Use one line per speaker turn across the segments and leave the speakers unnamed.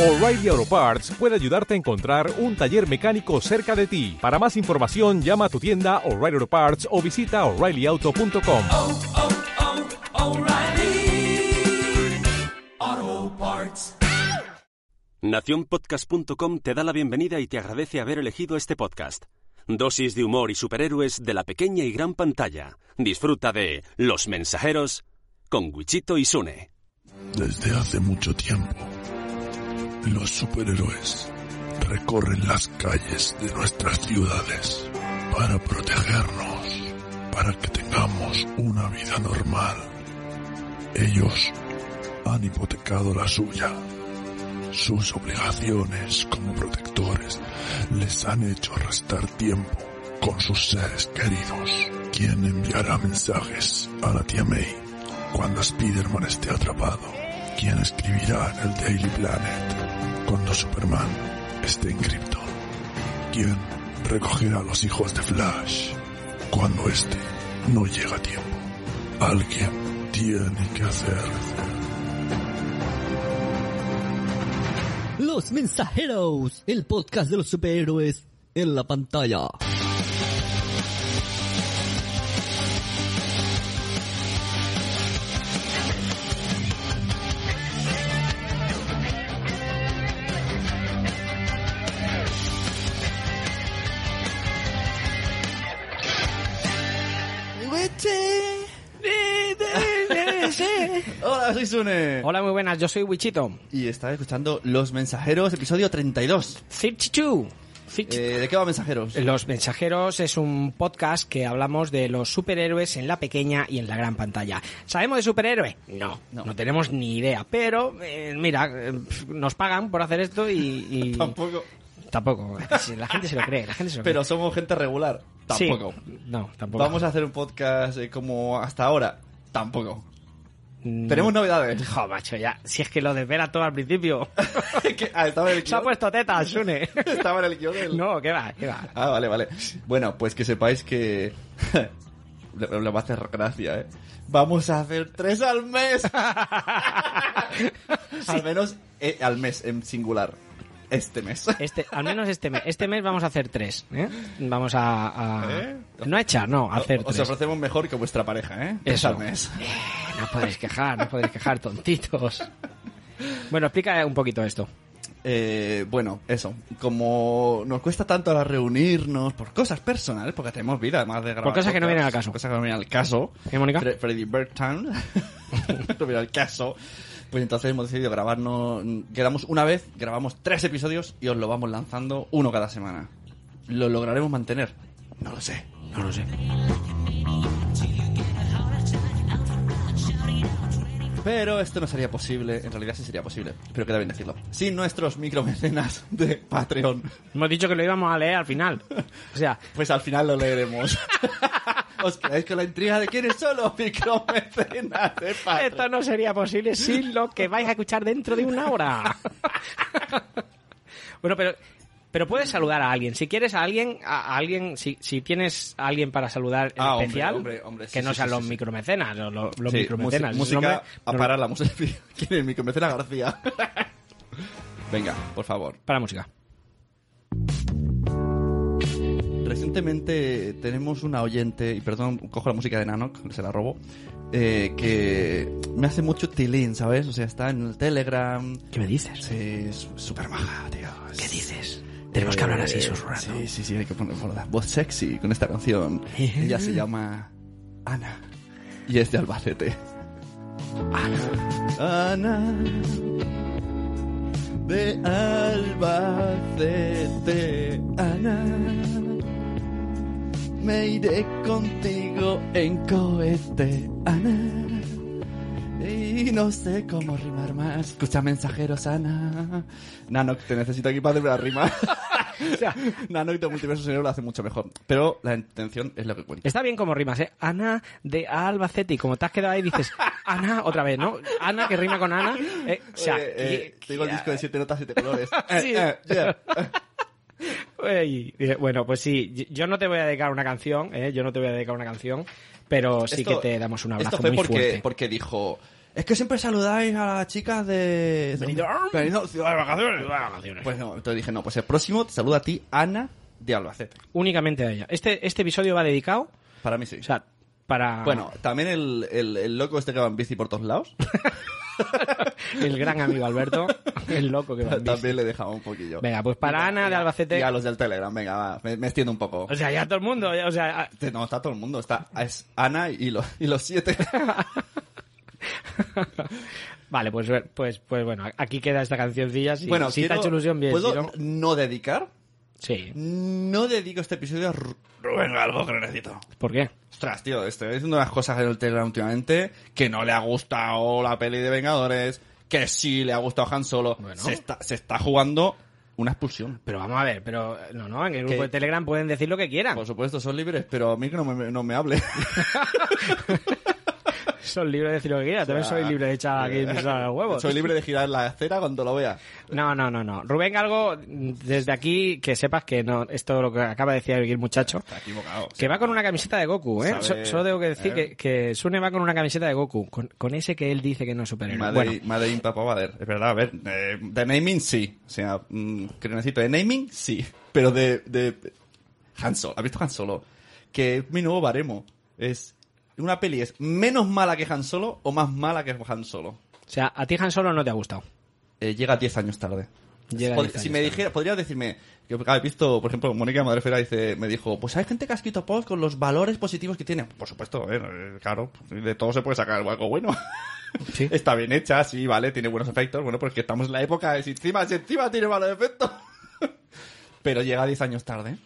O'Reilly Auto Parts puede ayudarte a encontrar un taller mecánico cerca de ti. Para más información, llama a tu tienda O'Reilly Auto Parts o visita oreillyauto.com.
oh, oh.
Naciónpodcast.com te da la bienvenida y te agradece haber elegido este podcast. Dosis de humor y superhéroes de la pequeña y gran pantalla. Disfruta de Los Mensajeros con Wichito y Sune.
Desde hace mucho tiempo, los superhéroes recorren las calles de nuestras ciudades para protegernos, para que tengamos una vida normal. Ellos han hipotecado la suya. Sus obligaciones como protectores les han hecho restar tiempo con sus seres queridos. ¿Quién enviará mensajes a la tía May cuando Spider-Man esté atrapado? ¿Quién escribirá en el Daily Planet cuando Superman esté en Krypton? ¿Quién recogerá a los hijos de Flash cuando este no llega a tiempo? Alguien tiene que hacer.
Los Mensajeros, el podcast de los superhéroes en la pantalla.
Hola, soy Sune.
Hola, muy buenas, yo soy Wichito.
Y estaba escuchando Los Mensajeros, episodio 32.
Zipchichu. Zipch-
Eh, ¿De qué va Mensajeros?
Los Mensajeros es un podcast que hablamos de los superhéroes en la pequeña y en la gran pantalla. ¿Sabemos de superhéroe? No, no, tenemos ni idea. Pero, eh, mira, eh, nos pagan por hacer esto y... y-
Tampoco.
Tampoco. La gente se lo cree, la gente se lo
Pero
cree.
somos gente regular.
Sí.
Tampoco.
No, tampoco.
Vamos a hacer un podcast eh, como hasta ahora. Tampoco.
Mm.
Tenemos novedades.
Jo, macho, ya. Si es que lo desvela todo al principio.
¿Qué? Ah, estaba en el
Se ha puesto tetas, Sune.
Estaba en el guion del-
No, qué va, qué va.
Ah, vale, vale. Bueno, pues que sepáis que... le, le va a hacer gracia, ¿eh? Vamos a hacer tres al mes. Al menos eh, al mes, en singular. Este mes.
Este, al menos este mes. Este mes vamos a hacer tres. ¿eh? Vamos a, a-
¿Eh?
No a echar, no, a hacer
Os
tres.
ofrecemos mejor que vuestra pareja, ¿eh?
Eso.
al mes.
No podéis quejar, no podéis quejar, tontitos. Bueno, explica un poquito esto.
Eh, bueno, eso. Como nos cuesta tanto ahora reunirnos por cosas personales, porque tenemos vida, además de grabar.
Por cosas que no vienen al caso.
Cosas que no vienen al caso.
¿Eh, Mónica?
Fre- Freddy Bergtown. no viene al caso. Pues entonces hemos decidido grabarnos. Quedamos una vez, grabamos tres episodios y os lo vamos lanzando uno cada semana. ¿Lo lograremos mantener? No lo sé.
No lo sé.
Pero esto no sería posible, en realidad sí sería posible, pero queda bien decirlo. Sin nuestros micromecenas de Patreon.
Hemos dicho que lo íbamos a leer al final. O sea,
Pues al final lo leeremos. ¿Os quedáis con la intriga de quiénes son los micromecenas de Patreon?
esto no sería posible sin lo que vais a escuchar dentro de una hora. bueno, pero pero puedes saludar a alguien. Si quieres a alguien, a, alguien, si, si tienes a alguien para saludar en
Ah,
especial,
hombre, hombre, sí,
que no
sí,
sean
sí,
los micromecenas, los
Sí,
micromecenas.
música, a parar la música. ¿Quién es el micromecena García? Venga, por favor.
Para música.
Recientemente tenemos una oyente, y perdón, cojo la música de Nanok, se la robo, eh, que me hace mucho tilín, ¿sabes? O sea, está en el Telegram.
¿Qué me dices?
Sí, es súper maja, tío.
¿Qué dices? Tenemos que hablar así
Eh,
susurrando.
Sí, sí, sí, hay que poner por la voz sexy con esta canción. Ella se llama Ana y es de Albacete. Ana. Ana de Albacete. Ana. Me iré contigo en cohete, Ana. Y no sé cómo rimar más. Escucha mensajeros, Ana. Nano, te necesito aquí para hacerme la rima. o sea, Nano y tu multiverso sonoro lo hace mucho mejor. Pero la intención es lo que cuenta.
Está bien como rimas, ¿eh? Ana de Albacete. Y como te has quedado ahí, dices Ana otra vez, ¿no? Ana que rima con Ana. eh, o sea,
Eh, eh,
que-
te digo el disco de siete notas, siete colores.
Sí.
Eh, eh, yeah.
Bueno, pues sí, yo no te voy a dedicar una canción, ¿eh? Yo no te voy a dedicar una canción, pero sí
Esto-
que te damos un abrazo
Esto fue
muy
porque,
fuerte.
porque dijo, Es que siempre saludáis a las chicas de...
Benidorm.
Benidorm, ciudad de vacaciones. Pues no, entonces dije, no, pues el próximo te saluda a ti, Ana de Albacete.
Únicamente a ella. Este, este episodio va dedicado,
Para mí sí.
o sea, para
bueno, también el, el, el loco este que va en bici por todos lados.
el gran amigo Alberto, el loco que va en bici.
también le dejaba un poquillo.
Venga, pues para Ana de Albacete.
Y a los del Telegram, venga, va, me, me extiendo un poco.
O sea, ya todo el mundo, ya, o sea,
Este, No, está todo el mundo. Está, es Ana y, los y los siete.
vale, pues, pues, pues bueno, aquí queda esta cancioncilla. Si, te ha
quiero-
hecho ilusión, bien.
¿Puedo
si no-
no dedicar?
Sí.
No dedico este episodio a Ru- Rubén Galgo, que lo necesito.
¿Por qué?
Ostras, tío, estoy diciendo unas cosas en el Telegram últimamente que no le ha gustado la peli de Vengadores, que sí le ha gustado Han Solo.
Bueno.
Se, está, se está jugando una expulsión.
Pero vamos a ver, pero no, no, en el grupo de Telegram pueden decir lo que quieran.
Por supuesto, son libres, pero a mí que no me, no me hable.
Son libres de decir lo que quieran. También soy libre de echar aquí mis huevos.
Soy libre de girar la acera cuando lo vea.
No, no, no, no. Rubén Galgo, desde aquí, que sepas que no, esto lo que acaba de decir el muchacho.
Está equivocado.
Que va con una camiseta de Goku, ¿eh? So- solo tengo que decir
eh.
que, que Sune va con una camiseta de Goku, con, con ese que él dice que no es superhéroe. Bueno,
Made in Papa Vader. Es verdad, a ver, eh, de naming sí. O sea, mm, que necesito de naming sí. Pero de, de Han Solo. ¿Has visto Han Solo? Que es mi nuevo baremo. Es, una peli es menos mala que Han Solo o más mala que Han Solo.
o sea, a ti Han Solo no te ha gustado.
Eh, llega 10 años tarde.
Llega
Pod-
10
si me dijera, podrías decirme, que he visto, por ejemplo, Mónica Madrefera dice, me dijo, pues hay gente que ha escrito post con los valores positivos que tiene. Por supuesto, eh, eh, claro, de todo se puede sacar algo bueno.
Sí.
Está bien hecha, sí, vale, tiene buenos efectos, bueno, porque estamos en la época de si encima, si encima tiene malos efectos. Pero llega 10 años tarde.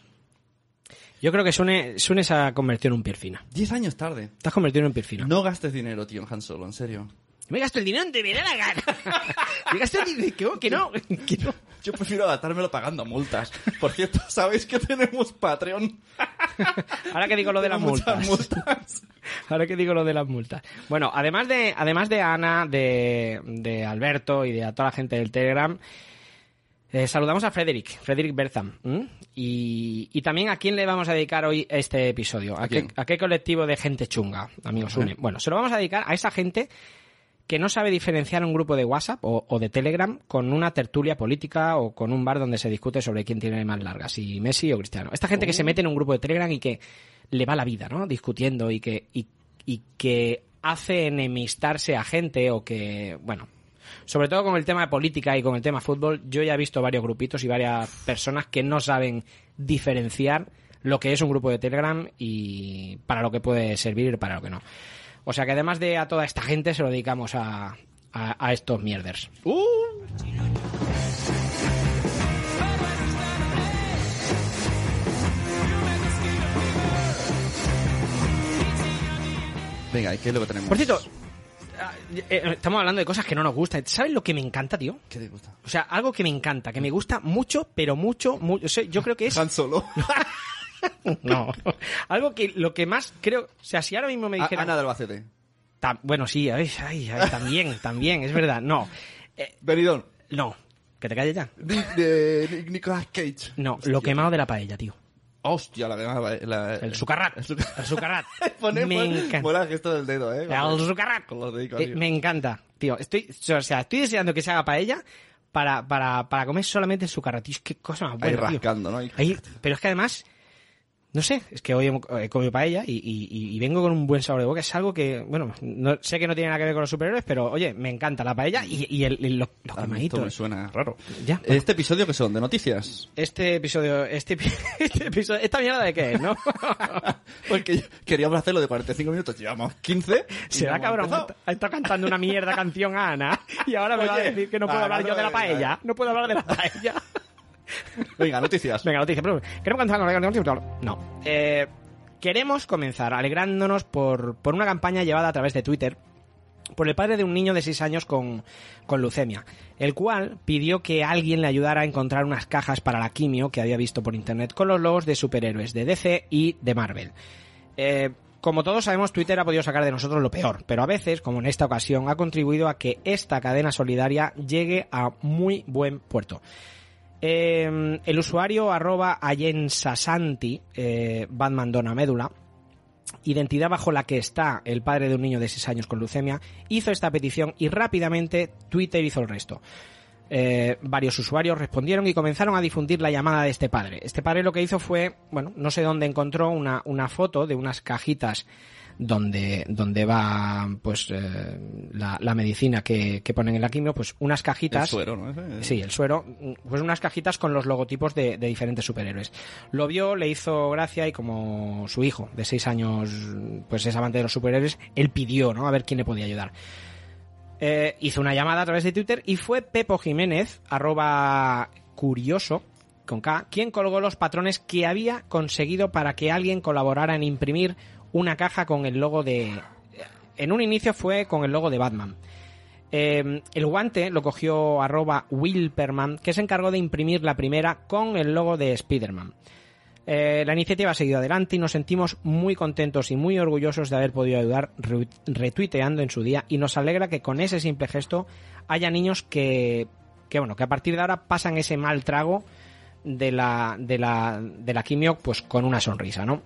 Yo creo que Sune, Sune se ha convertido en un pierfina.
10 años tarde.
Te has convertido en un pierfina.
No gastes dinero, tío, en Han Solo, en serio.
Me gasto el dinero donde me da la gana. me gasto el dinero. Que, que no, que no.
Yo prefiero adaptármelo pagando multas. Por cierto, ¿sabéis que tenemos Patreon?
Ahora que digo lo de las multas. Ahora que digo lo de las multas. Bueno, además de, además de Ana, de, de Alberto y de a toda la gente del Telegram, eh, saludamos a Frederick, Frederick Bertham. Y, y también a quién le vamos a dedicar hoy este episodio. ¿A,
¿A
qué, a qué colectivo de gente chunga, amigos Une? Bueno, se lo vamos a dedicar a esa gente que no sabe diferenciar un grupo de WhatsApp o, o de Telegram con una tertulia política o con un bar donde se discute sobre quién tiene más largas, si Messi o Cristiano. Esta gente que se mete en un grupo de Telegram y que le va la vida, ¿no? Discutiendo y que, y, y que hace enemistarse a gente o que, bueno, sobre todo con el tema de política y con el tema fútbol, yo ya he visto varios grupitos y varias personas que no saben diferenciar lo que es un grupo de Telegram y para lo que puede servir y para lo que no. O sea que además de a toda esta gente se lo dedicamos a, a, a estos mierders.
Venga, ¿y qué es lo que tenemos?
Por cierto, estamos hablando de cosas que no nos gustan. ¿Sabes lo que me encanta, tío?
¿Qué te gusta?
O sea, algo que me encanta, que me gusta mucho, pero mucho, mucho. o sea, yo creo que es...
Han Solo.
No. Algo que lo que más creo... O sea, si ahora mismo me dijeran...
Ana del Albacete.
Ta- bueno, sí, ay, ay, ay, también, también, es verdad. No, Eh,
Benidorm.
no, que te calles ya.
De Ni- Nicolas Cage.
No, lo quemado de la paella, tío.
Hostia, la de la,
El sucarrat.
El sucarrat.
El sucarrat.
Pone,
me
pone-
encanta.
mola el gesto del dedo, eh.
El sucarrat.
Con los dedicos
Eh, me encanta, tío. Estoy, o sea, estoy deseando que se haga paella para, para, para comer solamente el sucarrat. Tío, es que cosa más
Ahí
buena, tío.
rascando, ¿no? Ahí-
Ahí- pero es que además, no sé, es que hoy he comido paella y, y, y vengo con un buen sabor de boca. Es algo que, bueno, no, sé que no tiene nada que ver con los superhéroes, pero oye, me encanta la paella y, y el, y los, los
esto me suena raro.
Ya.
¿Este episodio que son? ¿De noticias?
Este episodio, este, este episodio, esta mierda de qué es, ¿no?
Porque yo- queríamos hacerlo de 45 minutos, llevamos 15. y
Será cabrón, ha estado cantando una mierda canción a Ana y ahora me va a
Oye,
decir que no puedo hablar
no,
yo de la paella. No puedo hablar de la paella.
Venga, noticias.
Venga, noticia. pero Queremos comenzar. No. Eh, queremos comenzar alegrándonos por, por una campaña llevada a través de Twitter por el padre de un niño de 6 años con, con leucemia, el cual pidió que alguien le ayudara a encontrar unas cajas para la quimio que había visto por internet con los logos de superhéroes de DC y de Marvel. Eh, como todos sabemos, Twitter ha podido sacar de nosotros lo peor, pero a veces, como en esta ocasión, ha contribuido a que esta cadena solidaria llegue a muy buen puerto. Eh, el usuario arroba ayensasanti, eh, Batman Dona Médula, identidad bajo la que está el padre de un niño de 6 años con leucemia, hizo esta petición y rápidamente Twitter hizo el resto. Eh, varios usuarios respondieron y comenzaron a difundir la llamada de este padre. Este padre lo que hizo fue, bueno, no sé dónde encontró una, una foto de unas cajitas donde, donde va pues eh, la, la medicina que, que ponen en la quimio, pues unas
El
cajitas.
suero, ¿no? Ese-
Sí, el suero, pues unas cajitas con los logotipos de, de diferentes superhéroes. Lo vio, le hizo gracia y como su hijo de seis años, pues es amante de los superhéroes, él pidió, ¿no? A ver quién le podía ayudar. Eh, hizo una llamada a través de Twitter y fue Pepo Jiménez, arroba curioso, con K, quien colgó los patrones que había conseguido para que alguien colaborara en imprimir una caja con el logo de... En un inicio fue con el logo de Batman. Eh, el guante lo cogió arroba Wilperman, que se encargó de imprimir la primera con el logo de Spider-Man. Eh, la iniciativa ha seguido adelante y nos sentimos muy contentos y muy orgullosos de haber podido ayudar re- retuiteando en su día y nos alegra que con ese simple gesto haya niños que, que bueno, que a partir de ahora pasan ese mal trago de la, de la, de la quimio pues con una sonrisa, ¿no?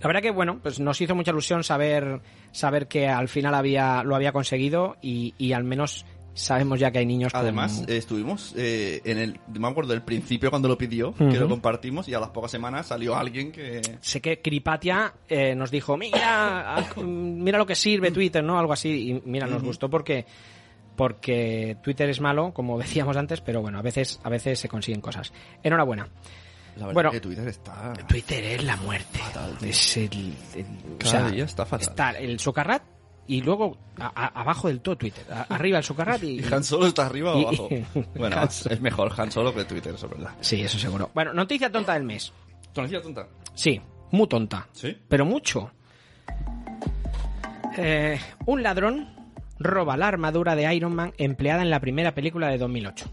La verdad que bueno, pues nos hizo mucha ilusión saber saber que al final había lo había conseguido y, y al menos sabemos ya que hay niños con-
Además, eh, estuvimos eh, en el. Me acuerdo del principio cuando lo pidió, que lo compartimos, y a las pocas semanas salió alguien que.
sé que Cripatia eh, nos dijo, mira, ah, mira lo que sirve Twitter, ¿no? Algo así. Y mira, nos gustó porque porque Twitter es malo, como decíamos antes, pero bueno, a veces a veces se consiguen cosas. Enhorabuena.
La verdad
Bueno.
que Twitter está.
Twitter es la muerte.
Fatal.
Es el, el- o
Cada
sea,
día está fatal.
Está el Socarrat y luego a- a- abajo del todo Twitter. A- arriba el Socarrat y,
¿Y Han Solo está arriba o abajo? Bueno, es mejor Han Solo que Twitter, eso es verdad.
Sí, eso seguro. Bueno, noticia tonta del mes.
Tonecilla tonta.
Sí, muy tonta.
¿Sí?
Pero mucho. Eh, un ladrón roba la armadura de Iron Man empleada en la primera película de 2008.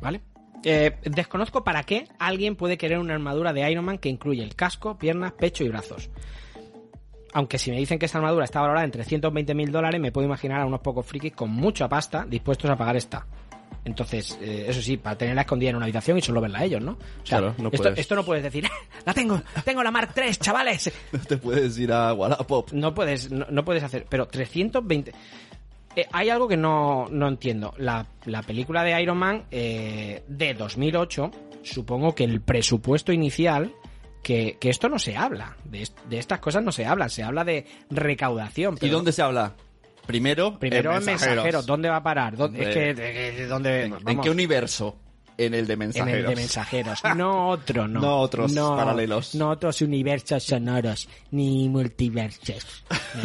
¿Vale? Eh, desconozco para qué alguien puede querer una armadura de Iron Man que incluye el casco, piernas, pecho y brazos. Aunque si me dicen que esta armadura está valorada en 320 mil dólares, me puedo imaginar a unos pocos frikis con mucha pasta dispuestos a pagar esta. Entonces, eh, eso sí, para tenerla escondida en una habitación y solo verla a ellos, ¿no? O sea,
Claro, no
esto,
puedes.
esto no puedes decir, la tengo, tengo la Mark III, chavales.
No te puedes ir a Wallapop.
No puedes, no, no puedes hacer, pero 320... Eh, hay algo que no, no entiendo. La, la película de Iron Man eh, de 2008, supongo que el presupuesto inicial, que, que esto no se habla, de, de estas cosas no se habla, se habla de recaudación.
¿Y dónde se habla? Primero,
Primero en
mensajeros.
mensajeros, ¿dónde va a parar? ¿Dónde- es que, de- de- ¿dónde,
¿En qué universo? En el de
en
mensajeros.
el de mensajeros. No otro, no.
No otros paralelos.
No otros universos sonoros, ni multiversos.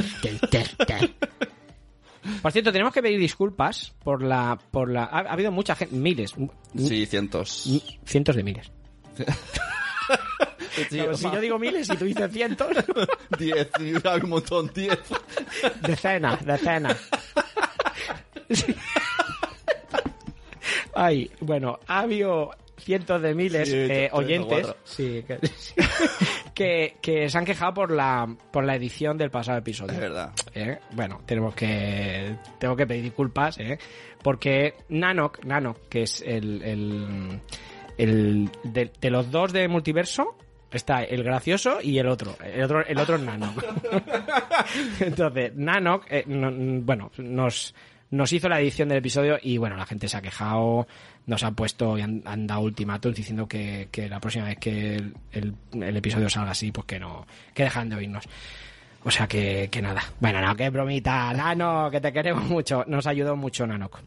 Por cierto, tenemos que pedir disculpas por la... por la Ha, ha habido mucha gente, miles,
Sí, cientos.
cientos de miles. Claro, si yo digo miles y tú dices cientos,
Diez, hay un montón, diez.
decenas, decenas. Sí. Ay, bueno, ha habido cientos de miles
Sí,
eh, oyentes sí, que, que, que se han quejado por la, por la edición del pasado episodio.
Es verdad.
¿eh? Bueno, tenemos que tengo que pedir disculpas, ¿eh? porque Nanok, Nanok, que es el, el, el de, de los dos de multiverso, está el gracioso y el otro, el otro, el otro es Nanok. Entonces, Nanok, eh, no- bueno, nos nos hizo la edición del episodio y bueno, la gente se ha quejado, nos han puesto y han, dado ultimátum diciendo que, que la próxima vez que el, el- el episodio salga así, pues que no, que dejan de oírnos. O sea que, que nada. Bueno, no, que bromita, Nano, que te queremos mucho. Nos ayudó mucho Nanok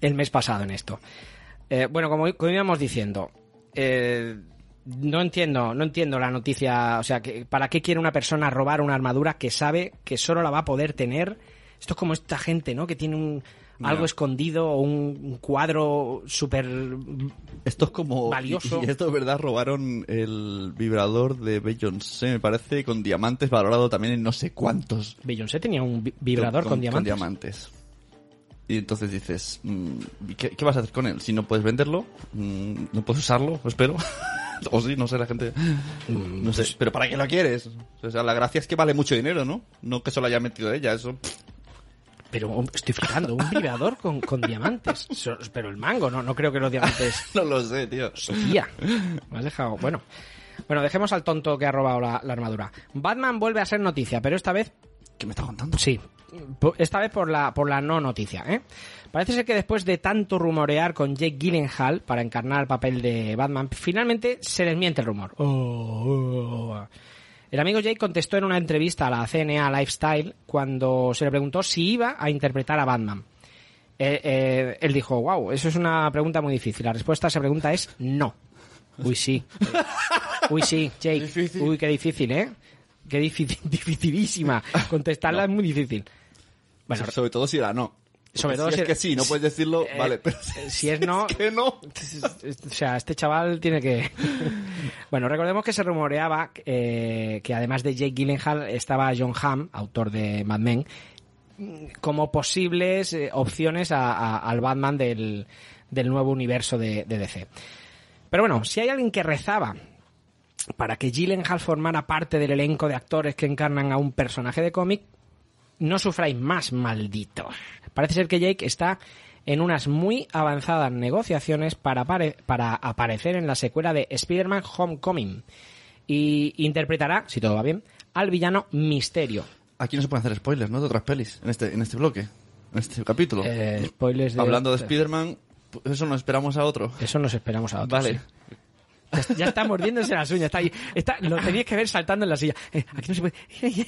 el mes pasado en esto. Eh, bueno, como, como íbamos diciendo, eh, no entiendo, no entiendo la noticia. O sea, que ¿para qué quiere una persona robar una armadura que sabe que solo la va a poder tener? Esto es como esta gente, ¿no? Que tiene un algo escondido o un, cuadro súper
Esto es como...
Valioso.
Y, y esto es verdad, robaron el vibrador de Beyoncé, me parece, con diamantes, valorado también en no sé cuántos.
Beyoncé tenía un vi- vibrador con, diamantes.
diamantes. Y entonces dices, mm, ¿y ¿qué, qué vas a hacer con él? Si no puedes venderlo, mm, no puedes usarlo, espero. o sí, no sé, la gente...
Mm,
No sé,
pues
pero ¿para qué lo quieres? O sea, la gracia es que vale mucho dinero, ¿no? No que solo haya metido ella, eso...
Pero estoy flipando, un vibrador con, con diamantes. So- Pero el mango, no, no creo que los diamantes.
no lo sé, tío.
Sofía, me has dejado. Bueno, Bueno, dejemos al tonto que ha robado la, la armadura. Batman vuelve a ser noticia, pero esta vez
¿Qué me estás contando?
Sí, esta vez por la, por la no noticia. ¿eh? Parece ser que después de tanto rumorear con Jake Gyllenhaal para encarnar el papel de Batman, finalmente se desmiente el rumor. Oh, oh. El amigo Jake contestó en una entrevista a la CNA Lifestyle cuando se le preguntó si iba a interpretar a Batman. Eh, eh, él dijo, wow, eso es una pregunta muy difícil. La respuesta a esa pregunta es no. Uy, sí. Uy, sí, Jake.
Difícil.
Uy, qué difícil, ¿eh? Qué difícil, dificilísima. Contestarla es muy difícil. Bueno,
sobre todo si era no.
Sobre todo
si
si-
es que sí, no puedes decirlo,
eh,
vale, pero
eh, si es no-
que no.
o sea, este chaval tiene que... bueno, recordemos que se rumoreaba eh, que además de Jake Gyllenhaal estaba John Hamm, autor de Mad Men, como posibles eh, opciones a- a- al Batman del, del nuevo universo de, de DC. Pero bueno, si hay alguien que rezaba para que Gyllenhaal formara parte del elenco de actores que encarnan a un personaje de cómic, no sufráis más, malditos. Parece ser que Jake está en unas muy avanzadas negociaciones para, apare- para aparecer en la secuela de Spider-Man Homecoming. Y interpretará, si todo va bien, al villano Misterio.
Aquí no se pueden hacer spoilers, ¿no? De otras pelis, en este, en este bloque, en este capítulo.
Eh, spoilers de...
Hablando de Spider-Man, pues eso nos esperamos a otro.
Eso nos esperamos a otro.
Vale.
sí. Ya, ya está mordiéndose las uñas. Está ahí. Está, lo teníais que ver saltando en la silla. Eh, aquí no se puede.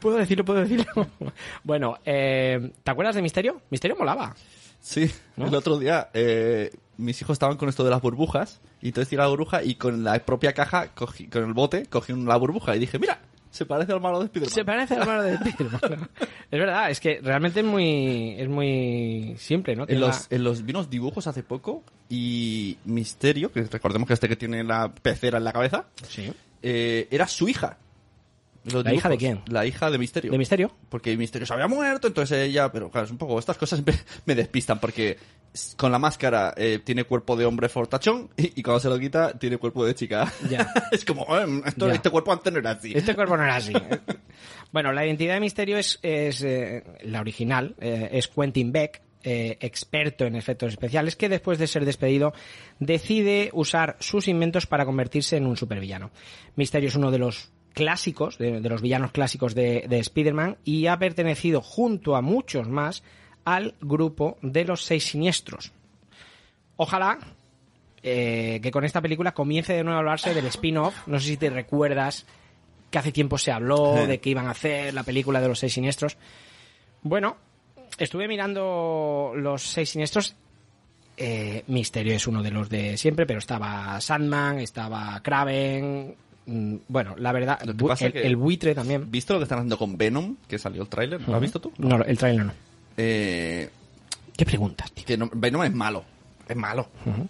puedo decirlo, puedo decirlo. Bueno, eh, ¿te acuerdas de Misterio? Misterio molaba.
Sí,
¿No?
el otro día eh, mis hijos estaban con esto de las burbujas y entonces tiré la burbuja y con la propia caja, cogí, con el bote, cogí un- la burbuja y dije, mira, se parece al malo de Spider-Man.
Se parece al malo de Spider-Man. Es verdad, es que realmente es muy, es muy simple, ¿no?
En los, en los vi unos dibujos hace poco y Misterio, que recordemos que este que tiene la pecera en la cabeza,
Sí.
eh, era su hija. Los
¿La hija de quién?
La hija de Misterio.
¿De Misterio?
Porque Misterio se había muerto, entonces ella, pero claro, es un poco, estas cosas me, me despistan porque con la máscara eh, tiene cuerpo de hombre fortachón y, y cuando se lo quita tiene cuerpo de chica.
Ya.
es como, eh, esto-
Ya.
este cuerpo antes no era así.
Este cuerpo no era así. bueno, la identidad de Misterio es, es eh, la original, eh, es Quentin Beck, eh, experto en efectos especiales, que después de ser despedido decide usar sus inventos para convertirse en un supervillano. Misterio es uno de los clásicos, de, de los villanos clásicos de, de Spider-Man, y ha pertenecido junto a muchos más al grupo de los seis siniestros. Ojalá eh, que con esta película comience de nuevo a hablarse del spin-off. No sé si te recuerdas que hace tiempo se habló
Sí.
de que iban a hacer la película de los seis siniestros. Bueno, estuve mirando los seis siniestros. Eh, Misterio es uno de los de siempre, pero estaba Sandman, estaba Kraven. mm, Bueno, la verdad, el, el buitre también.
¿Visto lo que están haciendo con Venom? Que salió el tráiler, ¿lo has visto tú?
No, el trailer no.
Eh,
¿Qué preguntas, tío?
que no- Venom es malo. Es malo.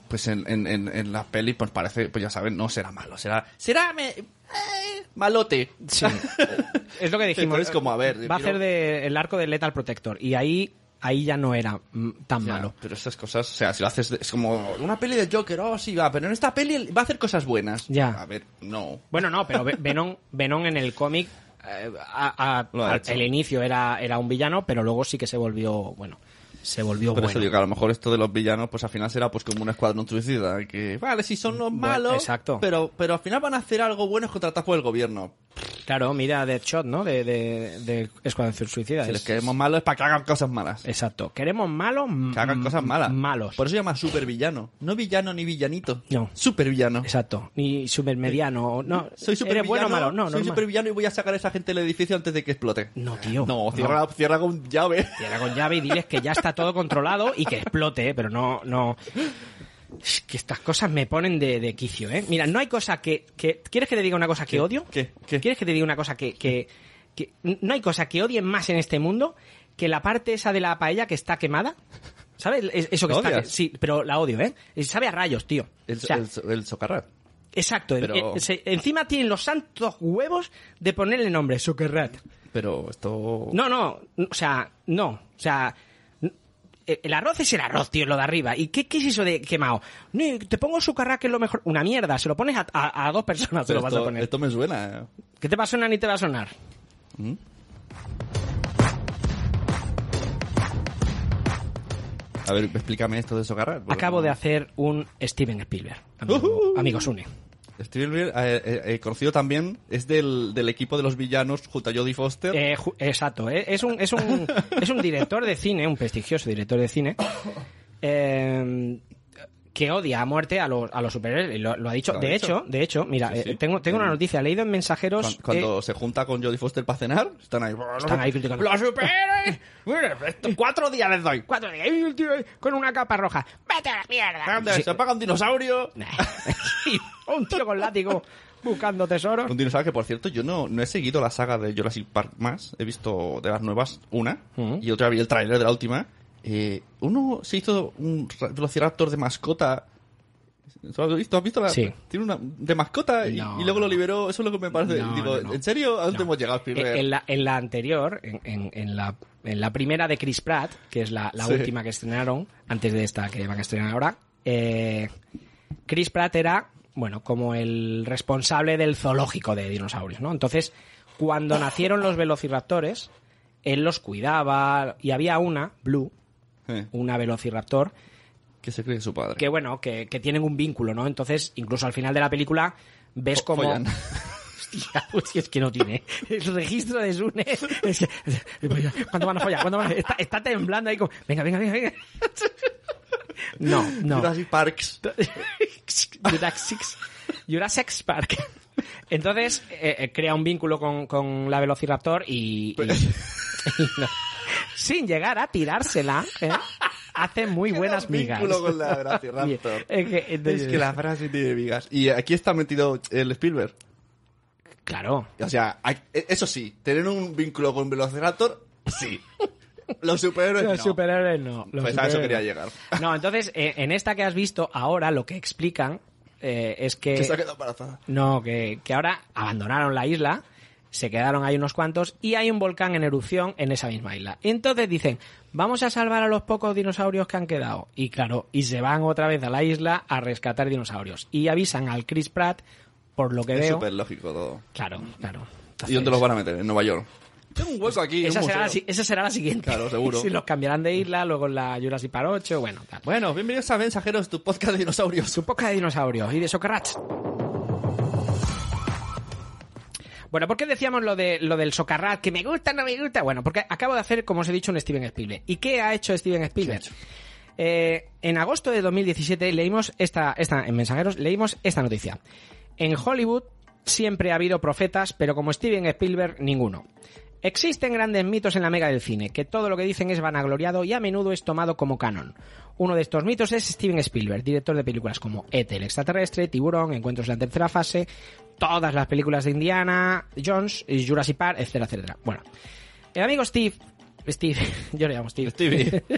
Pues en, en, en, en la peli, pues parece, pues ya saben, no será malo, será, será me- eh, malote.
Sí. es lo que dijimos.
Entonces, como, a ver,
Va a de, el arco de Lethal Protector. Y ahí, ahí ya no era mm, tan
Ya,
malo.
Pero esas cosas, o sea, si lo haces, de- es como una peli de Joker, oh sí, va, pero en esta peli va a hacer cosas buenas.
Ya.
A ver, no.
Bueno, no, pero Ve- Venom, Venom en el cómic, a- a-
Lo ha
al-
hecho.
el inicio era, era un villano, pero luego sí que se volvió, bueno, se volvió
Por
bueno.
eso digo que a lo mejor esto de los villanos, pues al final será pues como un escuadrón suicida, que vale, si son los
Bueno,
malos,
exacto.
pero pero al final van a hacer algo bueno contratados por el gobierno.
Claro, mira Deadshot, ¿no? De, de, de Escuadrón Suicida.
Si les
Es-
queremos malos es para que hagan cosas malas.
Exacto. Queremos malos,
Que hagan cosas malas.
Malos.
Por eso se llama supervillano. No villano ni villanito.
No.
Supervillano.
Exacto. Ni supermediano. No,
Soy
¿Eres
supervillano.
bueno o malo? No,
soy
normal.
supervillano y voy a sacar a esa gente del edificio antes de que explote.
No, tío.
No, cierra, cierra con llave.
Cierra con llave y diles que ya está todo controlado y que explote, ¿eh? pero no, no. Es que estas cosas me ponen de, de quicio, ¿eh? Mira, no hay cosa que, que- ¿Quieres que te diga una cosa que
¿Qué?
odio?
¿Qué? ¿Qué?
¿Quieres que te diga una cosa que, que, que- No hay cosa que odien más en este mundo que la parte esa de la paella que está quemada. ¿Sabes? Es- Eso que
¿La
está.
odias?
Sí, pero la odio, ¿eh? Sabe a rayos, tío.
El,
O sea,
el, el socarrat.
exacto.
pero-
encima tienen los santos huevos de ponerle nombre, Socarrat.
Pero esto...
No, no, o sea, no, o sea, el arroz es el arroz, tío, lo de arriba. ¿Y qué, qué es eso de quemado? No, te pongo sucarra que es lo mejor. Una mierda, se lo pones a, a- a dos personas, se
Pero
lo vas a poner.
esto me suena.
¿Qué te va a sonar ni te va a sonar?
A ver, explícame esto de socarrat.
Acabo
no-
de hacer un Steven Spielberg, amigo,
Ujú.
amigo Sune.
Spielberg, eh, eh, eh, conocido también, es del, del equipo de los villanos junto a Jodie Foster.
Eh, exacto, eh, es, un, es, un, es un director de cine, un prestigioso director de cine, eh, que odia a muerte a los, a los superhéroes. Lo, lo ha dicho.
Lo
de
dicho.
hecho, de hecho, mira,
Sí, sí.
eh, tengo, tengo una noticia, he leído en mensajeros.
Cuan- Cuando,
eh,
se junta con Jodie Foster para cenar, están ahí.
están ahí criticando. ¡Los superhéroes! Cuatro días les doy. Cuatro días. Y un tío con una capa roja. ¡Vete a la mierda!
Anda,
Sí.
Se apaga un dinosaurio.
Sí, un tío con látigo buscando tesoros.
Un dinosaurio que, por cierto, yo no, no he seguido la saga de Jurassic Park más. He visto de las nuevas una
Ujú.
y otra vi el tráiler de la última. Eh, uno se hizo un ra- Velociraptor de mascota. ¿Lo has visto? ¿Has visto la,
Sí.
Tiene una de mascota y,
No,
y luego lo liberó. Eso es lo que me parece.
No,
Digo,
no.
¿en serio? ¿A dónde hemos llegado?
Eh, En la, en la anterior, en, en- en la, en la primera de Chris Pratt, que es la, la
Sí.
última que estrenaron, antes de esta que van a estrenar ahora, eh, Chris Pratt era, bueno, como el responsable del zoológico de dinosaurios, ¿no? Entonces, cuando nacieron los velociraptores, él los cuidaba y había una, Blue, Una velociraptor,
que se cree su padre.
que bueno, que, que tienen un vínculo, ¿no? Entonces, incluso al final de la película, ves
Fo-
como...
follan.
Hostia, pues es que no tiene. El registro de Sune. es que- ¿Cuándo van a follar? ¿Cuándo van a- Está, está temblando ahí como. Venga, venga, venga, venga. No, no.
Jurassic Parks.
Jurassic, Jurassic Park. Entonces, eh, eh, crea un vínculo con, con la Velociraptor y. y- y no. Sin llegar a tirársela, ¿eh? hace muy buenas migas.
Con la.
Es que, entonces-
Es que la frase tiene vigas. Y aquí está metido el Spielberg.
Claro.
O sea, hay- e- eso sí, tener un vínculo con Velociraptor, sí. Los superhéroes
Los
no.
superhéroes no. Los
Pues a eso quería llegar.
No, entonces, eh, en esta que has visto, ahora lo que explican eh, es que...
Que se ha quedado embarazada.
No, que, que ahora abandonaron la isla, se quedaron ahí unos cuantos y hay un volcán en erupción en esa misma isla. Entonces dicen, vamos a salvar a los pocos dinosaurios que han quedado. Y claro, y se van otra vez a la isla a rescatar dinosaurios. Y avisan al Chris Pratt, por lo que
Es
veo...
súper lógico todo.
Claro, claro.
¿Y dónde los van a meter? En Nueva York. Tengo un hueco aquí.
Esa
un
será, la, esa será la siguiente.
Claro, seguro.
si los cambiarán de isla, luego en la Jurassic Park 8, bueno, tal.
Bueno, bienvenidos a Mensajeros, tu podcast de dinosaurios.
Su poca de dinosaurios y de socarrats. Bueno, ¿por qué decíamos lo, de, lo del socarrat? Que me gusta, no me gusta. Bueno, porque acabo de hacer, como os he dicho, un Steven Spielberg. ¿Y qué ha hecho Steven Spielberg? Eh, en agosto de 2017 leímos esta, esta, en Mensajeros, leímos esta noticia. En Hollywood siempre ha habido profetas, pero como Steven Spielberg, ninguno. Existen grandes mitos en la mega del cine, que todo lo que dicen es vanagloriado y a menudo es tomado como canon. Uno de estos mitos es Steven Spielberg, director de películas como E.T. el extraterrestre, Tiburón, Encuentros en la tercera fase, todas las películas de Indiana Jones, Jurassic Park, etcétera, etcétera. Bueno, el amigo Steve, Steve, yo le llamo Steve.
Stevie.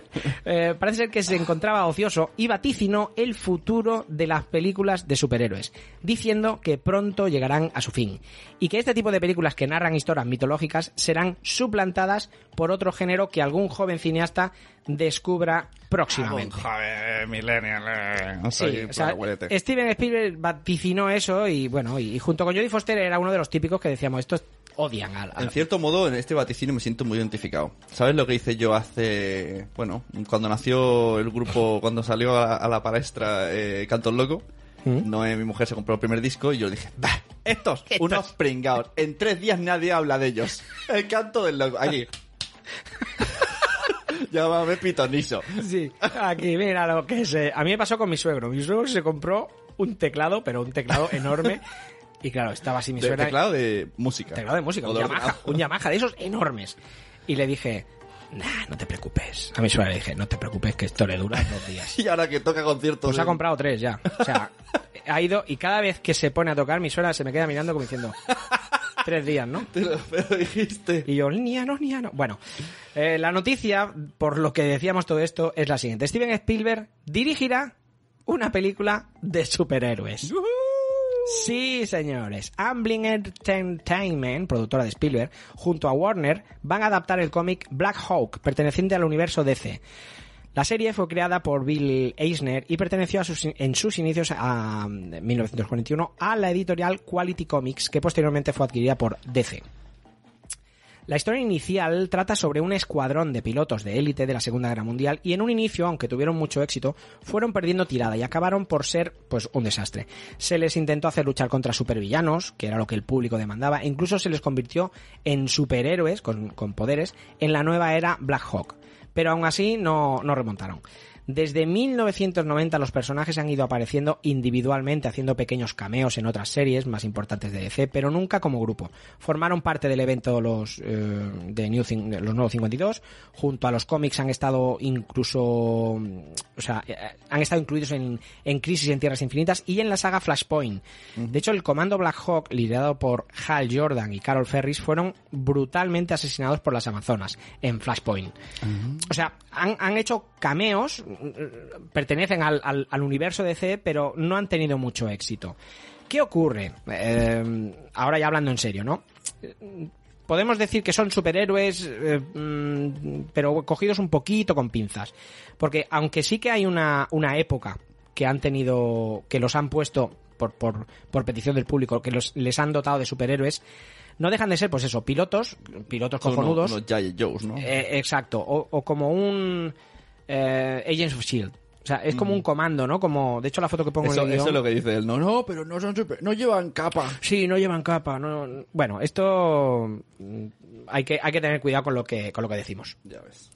Eh, parece ser que se encontraba ocioso y vaticinó el futuro de las películas de superhéroes, diciendo que pronto llegarán a su fin y que este tipo de películas que narran historias mitológicas serán suplantadas por otro género que algún joven cineasta descubra próximamente.
Joder, millennial. eh. No
Sí, o sea. Steven Spielberg vaticinó eso y bueno, y, y junto con Jodie Foster era uno de los típicos que decíamos, estos odian al... al-
En cierto modo, en este vaticinio me siento muy identificado. ¿Sabes lo que hice yo hace... Bueno, cuando nació el grupo, cuando salió a, a la palestra eh, Cantos Loco,
¿Mm?
Noé, mi mujer, se compró el primer disco y yo dije, bah, estos,
Estos.
unos pringados. En tres días nadie habla de ellos. El canto del loco. Allí. Llámame pitonizo.
Sí, aquí mira lo que sé. A mí me pasó con mi suegro. Mi suegro se compró un teclado, pero un teclado enorme. Y claro, estaba así mi
De,
suegra.
teclado de música.
teclado de música, un Yamaha, un Yamaha de esos enormes. Y le dije, nah, no te preocupes. A mi suegra le dije, no te preocupes que esto le dura dos días.
Y ahora que toca conciertos...
Pues ha comprado tres ya. O sea, ha ido y cada vez que se pone a tocar, mi suegra se me queda mirando como diciendo, tres días, ¿no?
Te lo pero dijiste.
Y yo, ni no, ni no. Bueno, eh, la noticia, por lo que decíamos todo esto, es la siguiente. Steven Spielberg dirigirá una película de superhéroes. Sí, señores. Amblin Entertainment, productora de Spielberg, junto a Warner, van a adaptar el cómic Black Hawk, perteneciente al universo DC. La serie fue creada por Bill Eisner y perteneció a sus- en sus inicios a mm, 1941 a la editorial Quality Comics, que posteriormente fue adquirida por DC. La historia inicial trata sobre un escuadrón de pilotos de élite de la Segunda Guerra Mundial y en un inicio, aunque tuvieron mucho éxito, fueron perdiendo tirada y acabaron por ser pues un desastre. Se les intentó hacer luchar contra supervillanos, que era lo que el público demandaba, e incluso se les convirtió en superhéroes con, poderes en la nueva era Black Hawk. Pero aún así no, no remontaron. Desde 1990 los personajes han ido apareciendo individualmente haciendo pequeños cameos en otras series más importantes de DC, pero nunca como grupo. Formaron parte del evento los eh, de New los nuevos 52, junto a los cómics han estado incluso o sea, eh, han estado incluidos en, en Crisis en Tierras Infinitas y en la saga Flashpoint. De hecho, el comando Black Hawk, liderado por Hal Jordan y Carol Ferris, fueron brutalmente asesinados por las Amazonas en Flashpoint. O sea, han, han hecho cameos, pertenecen al, al- al universo DC, pero no han tenido mucho éxito. ¿Qué ocurre? Eh, ahora ya hablando en serio, ¿no? Podemos decir que son superhéroes, eh, mm, pero cogidos un poquito con pinzas. Porque aunque sí que hay una, una época que han tenido, que los han puesto por, por, por petición del público, que los, les han dotado de superhéroes, no dejan de ser, pues eso, pilotos, pilotos cojonudos.
unos Giant Joes, ¿no?
Eh, exacto, o, o como un eh, Agents of Shield. O sea, es como un comando, ¿no? Como, de hecho, la foto que pongo
Mm. eso,
en el
eso es lo que dice él. No, no, pero no son super... No llevan capa.
Sí, no llevan capa. No, bueno, esto mm, hay que, hay que tener cuidado con lo que, con lo que decimos.
Ya ves.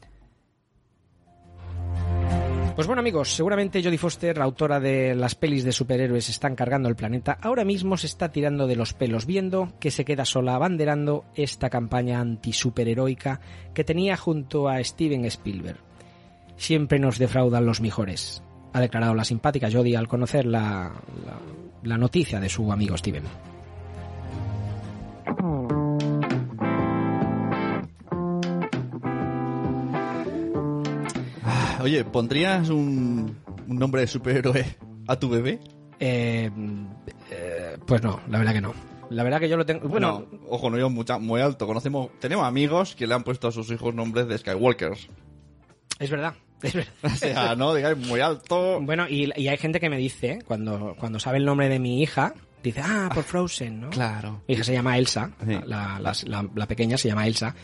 Pues bueno amigos, seguramente Jodie Foster, la autora de las pelis de superhéroes están cargando el planeta, ahora mismo se está tirando de los pelos viendo que se queda sola abanderando esta campaña antisuperheroica que tenía junto a Steven Spielberg. Siempre nos defraudan los mejores, ha declarado la simpática Jodie al conocer la, la, la noticia de su amigo Steven.
Oye, ¿pondrías un, un nombre de superhéroe a tu bebé?
Eh, eh, pues no, la verdad que no. La verdad que yo lo tengo... Bueno,
no, ojo, no yo mucha, muy alto. Conocemos, tenemos amigos que le han puesto a sus hijos nombres de Skywalkers.
es verdad. Es verdad.
O sea, no digáis muy alto.
Bueno, y, y hay gente que me dice, cuando, cuando sabe el nombre de mi hija, dice, ah, por Frozen, ¿no?
Claro.
Mi hija se llama Elsa,
Sí.
la, la- la- la pequeña se llama Elsa,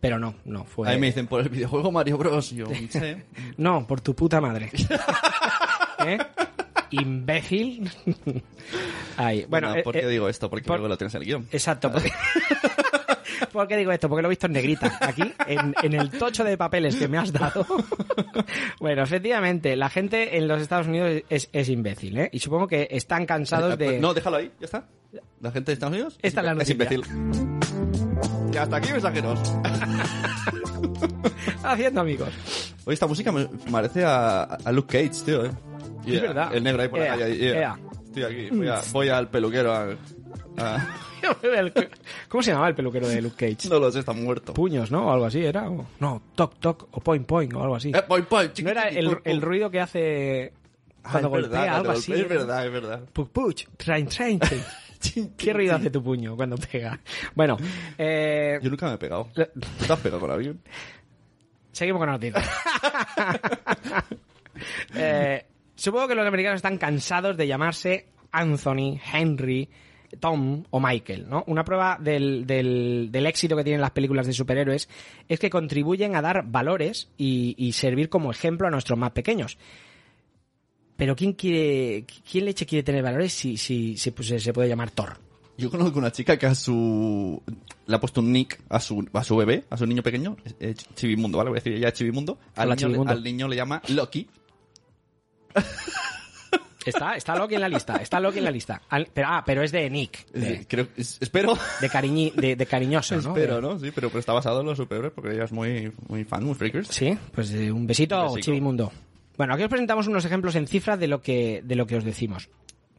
pero no, no, fue...
A mí me dicen por el videojuego Mario Bros. Yo.
No, por tu puta madre. ¿Eh? Imbécil. Ay, bueno,
Bueno, ¿por
eh,
qué
eh,
digo esto? Porque
por-
luego lo tienes en el guion.
Exacto. Porque... ¿Por qué digo esto? Porque lo he visto en negrita, aquí, en, en el tocho de papeles que me has dado. bueno, efectivamente, la gente en los Estados Unidos es, es imbécil, ¿eh? Y supongo que están cansados de...
No, déjalo ahí, ya está. ¿La gente de Estados Unidos?
Esta es la
Es imbécil. Y hasta aquí, mensajeros.
Haciendo amigos.
Oye, esta música me parece a, a Luke Cage, tío, eh.
Es verdad.
El negro ahí por la calle. yeah.
ea.
Estoy aquí, voy, a- voy al peluquero a... a-
¿Cómo se llamaba el peluquero de Luke Cage?
No lo sé, está muerto.
Puños, ¿no? O algo así era. o- No, toc toc o point point o algo así.
Eh, voy, voy, chiqui,
¿No era el, el ruido que hace
Ah,
cuando golpea,
verdad,
algo así?
Es verdad, es verdad.
Puch, puch, train, train, train. ¿Qué ruido hace tu puño cuando pega? Bueno, eh,
Yo nunca me he pegado. ¿Tú te has pegado con alguien?
seguimos con la noticia. Eh, supongo que los americanos están cansados de llamarse Anthony, Henry, Tom o Michael, ¿no? Una prueba del, del- del éxito que tienen las películas de superhéroes es que contribuyen a dar valores y, y servir como ejemplo a nuestros más pequeños. Pero ¿quién quiere, quién leche quiere tener valores si, si, si, pues, se puede llamar Thor?
Yo conozco una chica que a su... Le ha puesto un nick a su, a su bebé, a su niño pequeño, eh, Chivimundo, ¿vale? Voy a decir ya Chivimundo. Al,
Hola,
niño, le-
Chivimundo.
al niño le llama Loki.
Está, está Loki en la lista, está Loki en la lista. Al- pero, ah, pero es de Nick, de,
Creo, es- espero...
de, cariñi, de, de cariñoso, ¿no?
Espero,
De-
¿no? Sí, pero, pero está basado en los superhéroes porque ella es muy, muy fan, muy freakers.
Sí, pues eh, un besito,
besico.
Chivimundo. Bueno, aquí os presentamos unos ejemplos en cifras de lo que, de lo que os decimos.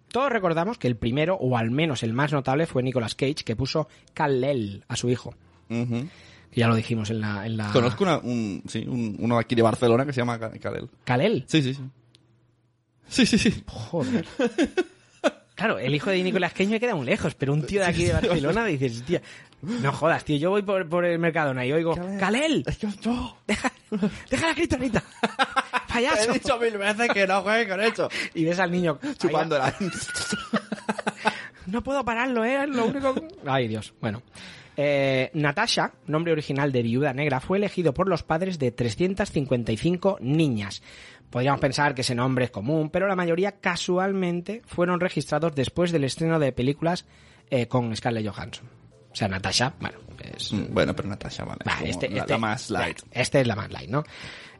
Todos recordamos que el primero, o al menos el más notable, fue Nicolas Cage, que puso Kal-El a su hijo.
Ujú.
Que ya lo dijimos en la... En la...
Conozco una, un, sí, un- uno aquí de Barcelona que se llama Ka- Karel.
¿Kal-El?
Sí, sí, sí. Sí, sí, sí.
Joder. Claro, el hijo de Nicolas Cage me queda muy lejos, pero un tío de aquí de Barcelona dices, tío, no jodas, tío, yo voy por, por el Mercadona y oigo, ¡Kalel!
Es que yo...
¡Deja, deja la criptonita! ¡Payaso!
He dicho mil veces que no juegue con eso.
Y ves al niño
Chupándola.
No puedo pararlo, ¿eh? Es lo único... Ay, Dios. Bueno. Eh, Natasha, nombre original de viuda negra, fue elegido por los padres de 355 niñas. Podríamos pensar que ese nombre es común, pero la mayoría casualmente fueron registrados después del estreno de películas eh, con Scarlett Johansson. O sea, Natasha, bueno, es,
Mm, Bueno, pero Natasha, vale.
Va,
como
este,
la,
este-
la más light.
Este es la más light, ¿no?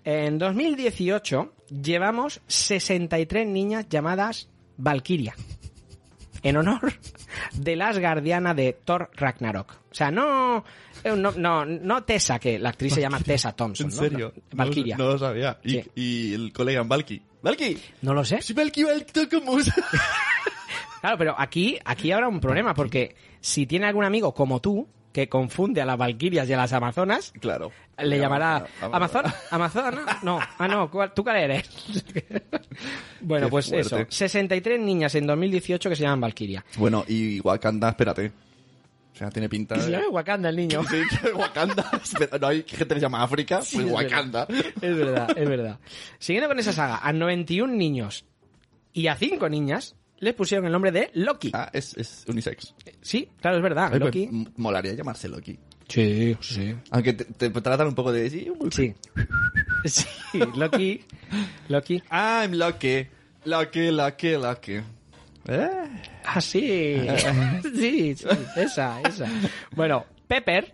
En 2018 llevamos 63 niñas llamadas Valkyria. En honor de las guardiana de Thor Ragnarok. O sea, no, eh, no, no, no Tessa, que la actriz se llama Tessa Thompson.
¿En
¿no?
serio?
Valkyria.
No, no lo sabía. Y,
Sí.
y el colega Valky. ¡Valky!
No lo sé.
¡Sí, Valky, Valky, tocamos!
Claro, pero aquí, aquí habrá un problema, porque si tiene algún amigo como tú, que confunde a las Valkyrias y a las Amazonas,
claro.
le llamará Amazon, Amazon, no, ah no, ¿cuál- ¿tú cuál eres? bueno,
Qué
pues
fuerte.
eso, 63 niñas en 2018 que se llaman Valkyria.
Bueno, y Wakanda, espérate. O sea, tiene pinta
Se
de...
llama Wakanda el niño.
Sí, Wakanda. No hay gente que se llama África,
Sí,
pues
es
Wakanda.
Es verdad, es verdad. Siguiendo con esa saga, a 91 niños y a 5 niñas les pusieron el nombre de Loki.
Ah, es, es unisex.
Sí, claro, es verdad,
Ay, pues,
Loki.
m- molaría llamarse Loki.
Sí, sí.
Aunque te, te tratan un poco de... Sí,
Sí. Sí, Loki. Loki.
I'm Loki. Loki, Loki, Loki. ¿Eh?
Ah, sí. sí, sí, esa, esa. Bueno, Pepper,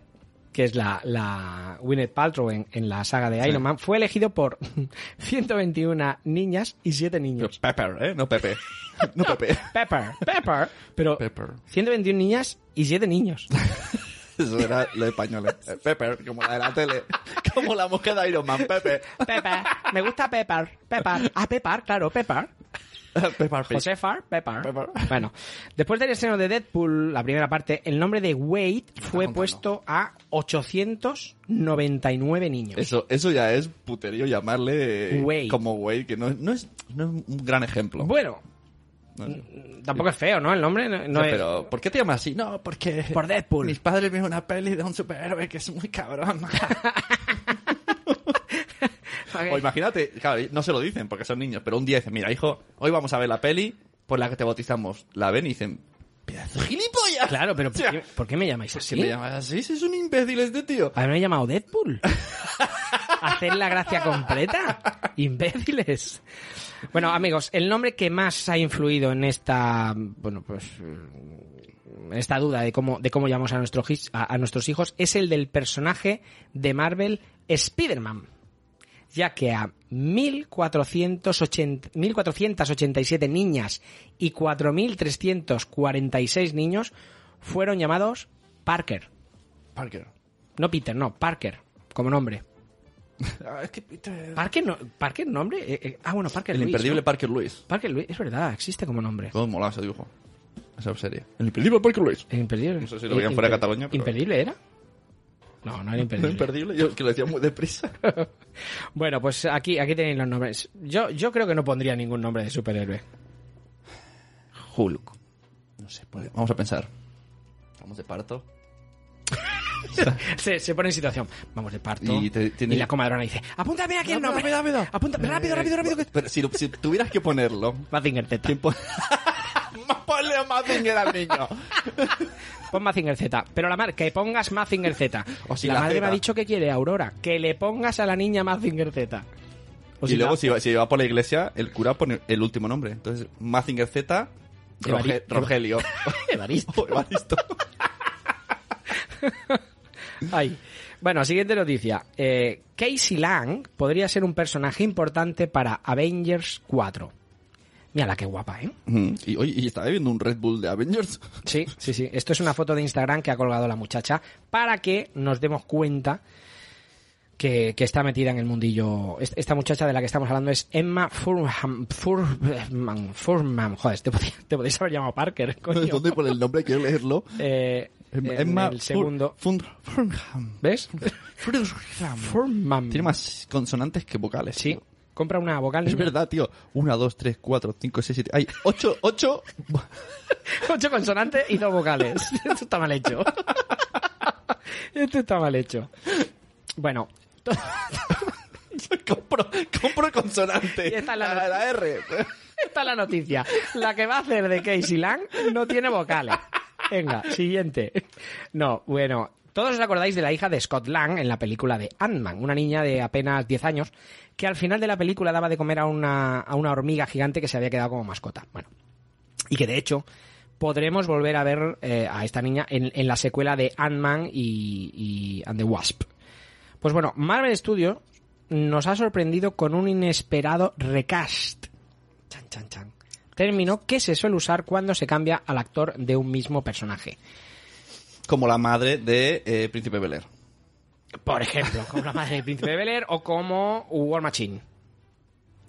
que es la, la Gwyneth Paltrow en, en la saga de Iron Man, fue elegido por 121 niñas y 7
Pero
niños.
Pepper, ¿eh? No Pepe. No Pepe.
Pepper, Pepper, pero
Pepper.
121 niñas y 7 niños.
Eso era lo de españoles. Eh, Pepper, como la de la tele. Como la mujer de Iron Man, Pepe.
Pepper, me gusta Pepper, Pepper. Ah, Pepper, claro, Pepper.
Pepper Pig.
Josefar, Pepper.
Pepper.
Bueno, después del estreno de Deadpool, la primera parte, el nombre de Wade fue
contando.
puesto a 899 niños.
Eso, eso ya es puterío llamarle
Wade.
como Wade, que no, no, es, no es un gran ejemplo.
Bueno. Tampoco es feo, ¿no? El nombre no, es...
pero, ¿por qué te llamas así? No, porque...
Por Deadpool.
Mis padres vieron una peli de un superhéroe que es muy cabrón. o imagínate, claro, no se lo dicen porque son niños, pero un día dicen, mira, hijo, hoy vamos a ver la peli por la que te bautizamos. La ven y dicen, pedazo gilipollas.
Claro, pero ¿por
O sea,
qué, por qué me llamáis
Si
así?
me llamas así, si es un imbécil este tío.
Haberme llamado Deadpool. Hacer la gracia completa. Imbéciles. Bueno, amigos, el nombre que más ha influido en esta, bueno, pues, en esta duda de cómo, de cómo llamamos a, nuestro, a, a nuestros hijos es el del personaje de Marvel Spider-Man. Ya que a 1480 1487 niñas y 4346 niños fueron llamados Parker.
Parker.
No Peter, no, Parker, como nombre.
Ah, es que Peter...
¿Parker, no, Parker nombre? Eh, eh, ah, bueno, Parker
El
Luis,
imperdible
¿no?
Parker Lewis.
Parker Luis, es verdad, existe como nombre.
Cómo mola ese dibujo. Esa serie. El imperdible Parker Lewis.
El imperdible.
No sé si lo veían fuera de Cataluña, pero-
¿Imperdible era? No, no era
El
imperdible.
imperdible, yo que lo decía muy deprisa.
bueno, pues aquí, aquí tenéis los nombres. Yo, yo creo que no pondría ningún nombre de superhéroe.
Hulk. No sé, pues, vamos a pensar. Vamos de parto.
Se, se pone en situación. Vamos de parto.
Y
Y,
te- tiene-
la comadrona dice, apúntame aquí el nombre.
Rápido, rápido.
Rápido, rápido, rápido. que-
Pero si, tuvieras que ponerlo,
Mazinger Z.
¿quién pon- Más Ponle a Mazinger al niño.
Pon Mazinger Z. Pero la madre, que pongas Mazinger Z.
O si
la,
la
madre me ha dicho que quiere, Aurora. Que le pongas a la niña Mazinger Z. O
y
si
luego,
la-
si, va- si va por la iglesia, el cura pone el último nombre. Entonces, Mazinger Z, Roge- Rogelio.
Evaristo.
Evaristo.
Ay. Bueno, siguiente noticia. Eh, Casey Lang podría ser un personaje importante para Avengers 4. Mira la que guapa, ¿eh?
Ujú. y oye, y estaba bebiendo un Red Bull de Avengers.
Sí, sí, sí. Esto es una foto de Instagram que ha colgado la muchacha para que nos demos cuenta que, que está metida en el mundillo. Est- Esta muchacha de la que estamos hablando es Emma Furman. Furman. Furman. Joder, te, podía- te podéis haber llamado Parker, coño.
¿Dónde pone el nombre? Quiero leerlo.
Eh, en
Emma
el segundo.
Fur- Fur- Furnham.
¿Ves?
Furnham. Tiene más consonantes que vocales.
Sí.
tío.
Compra una vocal.
Es verdad, tío. Una, dos, tres, cuatro, cinco, seis, siete. Hay ocho, ocho.
Ocho consonantes y dos vocales. Esto está mal hecho. Esto está mal hecho. Bueno,
compro, compro consonante.
Y esta es la
la, la R.
esta es la noticia. La que va a hacer de Casey Lang no tiene vocales. Venga, siguiente. No, bueno, todos os acordáis de la hija de Scott Lang en la película de Ant-Man, una niña de apenas 10 años que al final de la película daba de comer a una, a una hormiga gigante que se había quedado como mascota. Bueno, y que de hecho podremos volver a ver eh, a esta niña en, en la secuela de Ant-Man y, y and the Wasp. Pues bueno, Marvel Studios nos ha sorprendido con un inesperado recast. Chan, chan, chan. Término que se suele usar cuando se cambia al actor de un mismo personaje.
Como la madre de eh, Príncipe Bel Air.
Por ejemplo, como la madre del príncipe de Bel Air o como War Machine.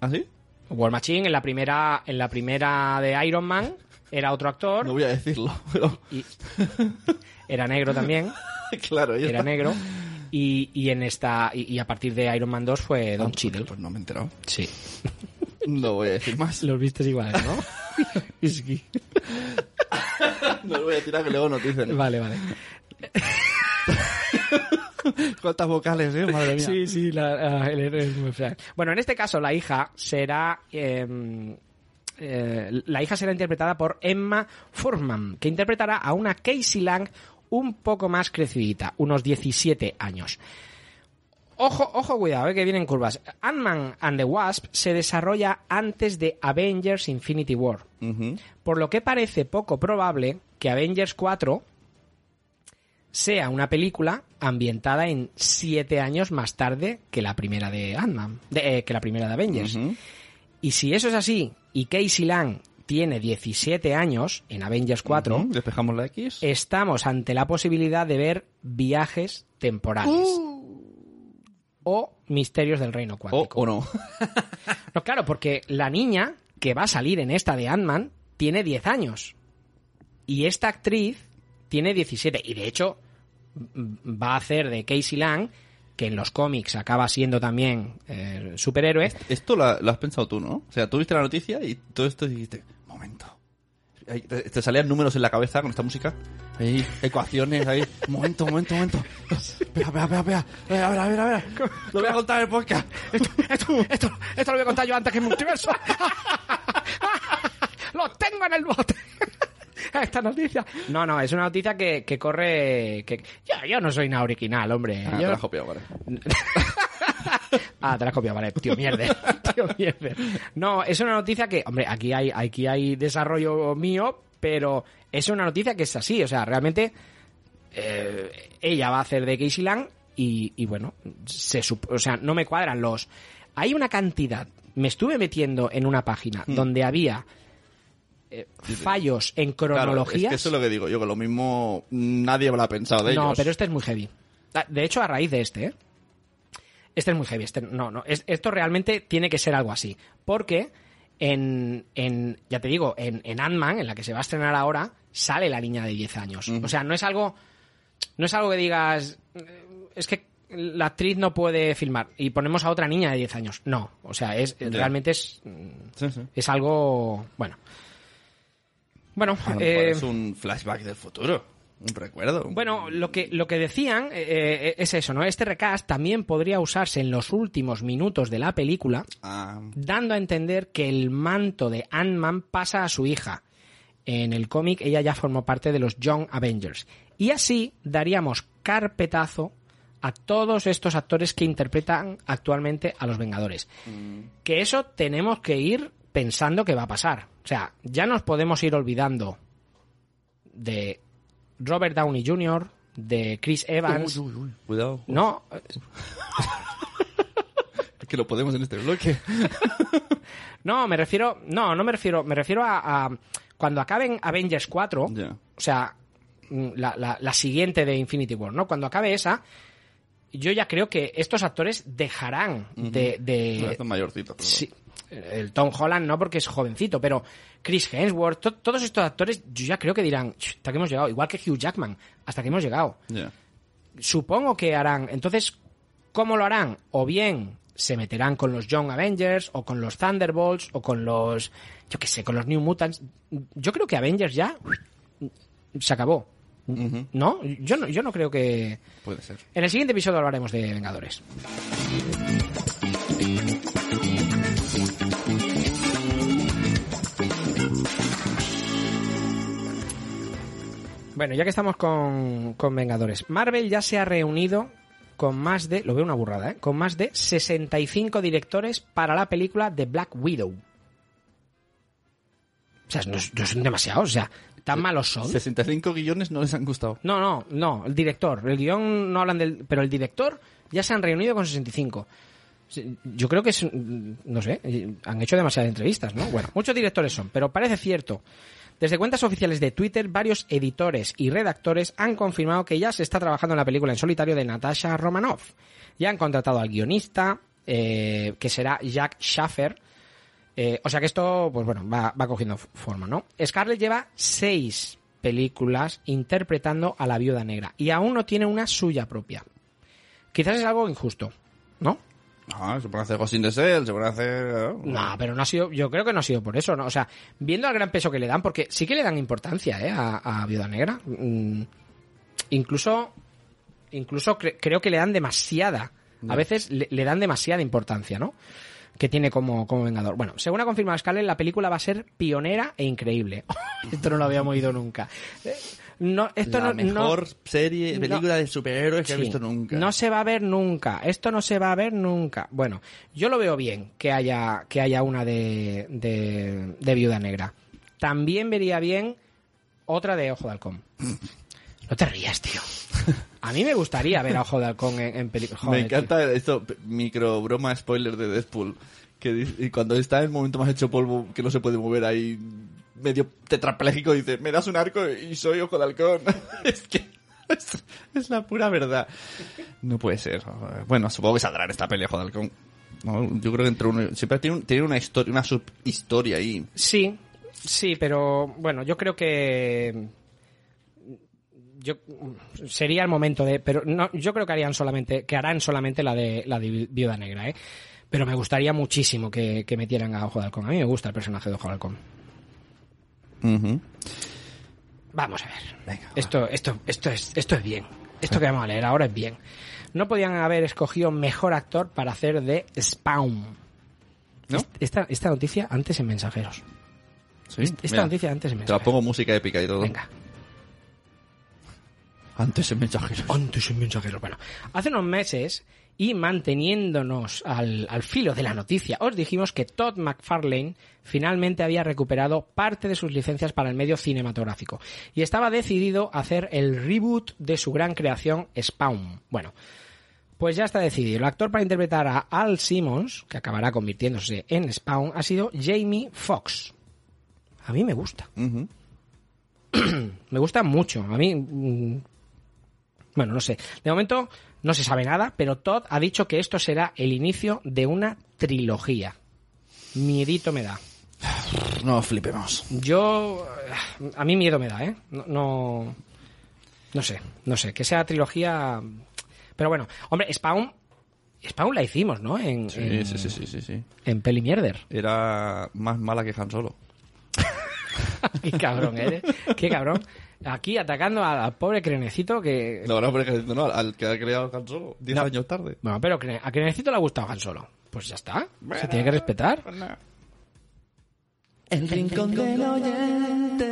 ¿Ah, sí?
War Machine en la primera, en la primera de Iron Man era otro actor
No voy a decirlo, pero...
y era negro también,
claro, ya
era negro. Y, y en esta y, y a partir de Iron Man 2 fue Don Cheadle.
Pues no me he enterado.
Sí.
No voy a decir más.
Los vistes iguales, ¿no? Es que-
No lo voy a tirar que luego nos dicen.
Vale, vale.
¿Cuántas vocales, eh? Madre mía.
Sí, sí, la, ah, el R es muy fea. Bueno, en este caso la hija será... eh, eh, la hija será interpretada por Emma Furman, que interpretará a una Casey Lang un poco más crecidita, unos 17 años. Ojo, ojo, cuidado, eh, que vienen curvas. Ant-Man and the Wasp se desarrolla antes de Avengers Infinity War, por lo que parece poco probable que Avengers 4 sea una película ambientada en siete años más tarde que la primera de Ant-Man, eh, que la primera de Avengers. Y si eso es así, y Casey Lang tiene 17 años en Avengers 4,
Ujú. Despejamos la X.
estamos ante la posibilidad de ver viajes temporales. O misterios del reino cuántico.
o no.
No, claro, porque la niña que va a salir en esta de Ant-Man tiene 10 años. Y esta actriz tiene 17. Y de hecho, va a hacer de Casey Lang, que en los cómics acaba siendo también eh, superhéroe.
Esto lo, lo has pensado tú, ¿no? O sea, tú viste la noticia y todo esto dijiste, momento. Te, te salían números en la cabeza con esta música. Ahí, ecuaciones, ahí. Momento, momento, momento. Espera, espera, espera, espera. A ver, a ver, a ver. Lo voy a contar en el podcast.
Esto, esto, esto, esto lo voy a contar yo antes que el multiverso. ¡Lo tengo en el bote! Esta noticia. No, no, es una noticia que, que corre. Que... Yo, yo no soy nada original, hombre.
Ah, te
Yo-
lo has copiado, vale.
Ah, te la has copiado, vale, tío mierda. tío mierda. No, es una noticia que, hombre, aquí hay, aquí hay desarrollo mío, pero es una noticia que es así, o sea, realmente eh, ella va a hacer de Casey Lang y, y bueno, se o sea, no me cuadran los... Hay una cantidad, me estuve metiendo en una página donde había eh, fallos en
Claro,
cronologías.
es que eso es lo que digo yo, que lo mismo nadie habrá pensado de
no,
ellos.
pero este es muy heavy. Ah, De hecho, a raíz de este, ¿eh? Este es muy heavy. Este, no, no. es- esto realmente tiene que ser algo así. Porque en, en ya te digo, en, en Ant-Man, en la que se va a estrenar ahora, sale la niña de 10 años. O sea, no es algo. No es algo que digas. eh, Es que la actriz no puede filmar y ponemos a otra niña de 10 años. No. O sea, es realmente es.
Sí, sí.
Es algo. Bueno. Bueno, eh,
es un flashback del futuro. Un recuerdo.
bueno, lo que, lo que decían eh, eh, es eso, ¿no? Este recast también podría usarse en los últimos minutos de la película,
Ah,
dando a entender que el manto de Ant-Man pasa a su hija. En el cómic ella ya formó parte de los Young Avengers. Y así daríamos carpetazo a todos estos actores que interpretan actualmente a los Vengadores. Que eso tenemos que ir pensando que va a pasar. O sea, ya nos podemos ir olvidando de Robert Downey Jr., de Chris Evans.
Uy, uy, uy, Cuidado.
No,
Es que lo podemos en este bloque.
no, me refiero, no, no me refiero, me refiero a, a cuando acaben Avengers 4,
Ya.
o sea, mm, la, la- la siguiente de Infinity War, ¿no? Cuando acabe esa, yo ya creo que estos actores dejarán de, de-
No, está mayorcito. pero-
Sí, el Tom Holland no porque es jovencito, pero Chris Hemsworth, to- todos estos actores, yo ya creo que dirán, "Ch, hasta que hemos llegado, igual que Hugh Jackman, hasta que hemos llegado. Supongo que harán, entonces, ¿cómo lo harán? O bien se meterán con los Young Avengers, o con los Thunderbolts, o con los, yo qué sé, con los New Mutants. Yo creo que Avengers ya se acabó. ¿No? Yo no, yo no creo que...
Puede ser.
En el siguiente episodio hablaremos de Vengadores. Bueno, ya que estamos con, con Vengadores, Marvel ya se ha reunido con más de, lo veo una burrada, ¿eh? con más de 65 directores para la película de Black Widow. O sea, no, no son demasiados, o sea, tan malos son.
65 guiones no les han gustado.
No, no, no, el director. El guion no hablan del. Pero el director ya se han reunido con 65. Sí, Yo creo que es. mm, No sé, eh, han hecho demasiadas entrevistas, ¿no? Bueno, muchos directores son, pero parece cierto. Desde cuentas oficiales de Twitter, varios editores y redactores han confirmado que ya se está trabajando en la película en solitario de Natasha Romanoff. Ya han contratado al guionista, eh, que será Jack Schaffer, eh, o sea que esto, pues bueno, va, va cogiendo forma, ¿no? Scarlett lleva seis películas interpretando a la viuda negra y aún no tiene una suya propia. Quizás es algo injusto, ¿no?
Ah, se puede hacer Ghost in the Shell, se puede hacer... eh,
No, pero no ha sido, yo creo que no ha sido por eso, ¿no? O sea, viendo el gran peso que le dan, porque sí que le dan importancia, ¿eh? A, a Viuda Negra. Mm, incluso, incluso cre- creo que le dan demasiada. A veces le, le dan demasiada importancia, ¿no? Que tiene como, como Vengador. Bueno, según ha confirmado Scarlett, la película va a ser pionera e increíble. esto no lo habíamos oído nunca. No, esto
la
no, no-
mejor serie,
no.
película de superhéroes que he visto nunca.
No se va a ver nunca. Esto no se va a ver nunca. Bueno, yo lo veo bien que haya, que haya una de, de, de Viuda Negra. También vería bien otra de Ojo de Halcón. No te rías, tío. A mí me gustaría ver a Ojo de Halcón en, en película.
Me encanta esto, micro broma spoiler de Deadpool. Que dice- y cuando está en el momento más hecho polvo, que no se puede mover ahí, medio tetrapléjico, dice, me das un arco y soy ojo de halcón. es que es, la pura verdad. No puede ser. Bueno, supongo que saldrá en esta pelea ojo de halcón. Yo creo que entre uno, siempre tiene, tiene una historia, una subhistoria ahí.
Sí, sí, pero bueno, yo creo que yo sería el momento de, pero no, yo creo que harían solamente, que harán solamente la de la de Viuda Negra, ¿eh? Pero me gustaría muchísimo que, que metieran a Ojo de Halcón. A mí me gusta el personaje de Ojo de Halcón. Vamos a ver.
Venga, va.
esto, esto, esto es, esto es bien. Esto que vamos a leer ahora es bien. No podían haber escogido mejor actor para hacer de Spawn.
¿No?
Est- Esta, esta noticia antes en mensajeros.
Sí,
Esta
mira,
noticia antes en
Te la
mensajeros.
pongo música épica y todo.
Venga.
Antes en mensajeros.
Antes en mensajeros. Bueno, hace unos meses y manteniéndonos al, al filo de la noticia, os dijimos que Todd McFarlane finalmente había recuperado parte de sus licencias para el medio cinematográfico y estaba decidido a hacer el reboot de su gran creación Spawn. Bueno, pues ya está decidido. El actor para interpretar a Al Simmons, que acabará convirtiéndose en Spawn, ha sido Jamie Foxx. A mí me gusta. Me gusta mucho. A mí. Bueno, no sé. De momento no se sabe nada, pero Todd ha dicho que esto será el inicio de una trilogía. Miedito me da.
No flipemos.
Yo. A mí miedo me da, ¿eh? No. No, no sé, no sé. Que sea trilogía. Pero bueno, hombre, Spawn. Spawn la hicimos, ¿no? En,
Sí,
en,
sí, sí, sí, sí, sí.
en Peli Mierder.
Era más mala que Han Solo.
Qué cabrón eres. Qué cabrón. Aquí atacando al, al pobre crenecito que.
No, no, pero que no, al que ha creado Han Solo, 10
No.
años tarde.
Bueno, pero a Crenecito le ha gustado Han Solo. Pues ya está. Se tiene que respetar.
El rincón del oyente.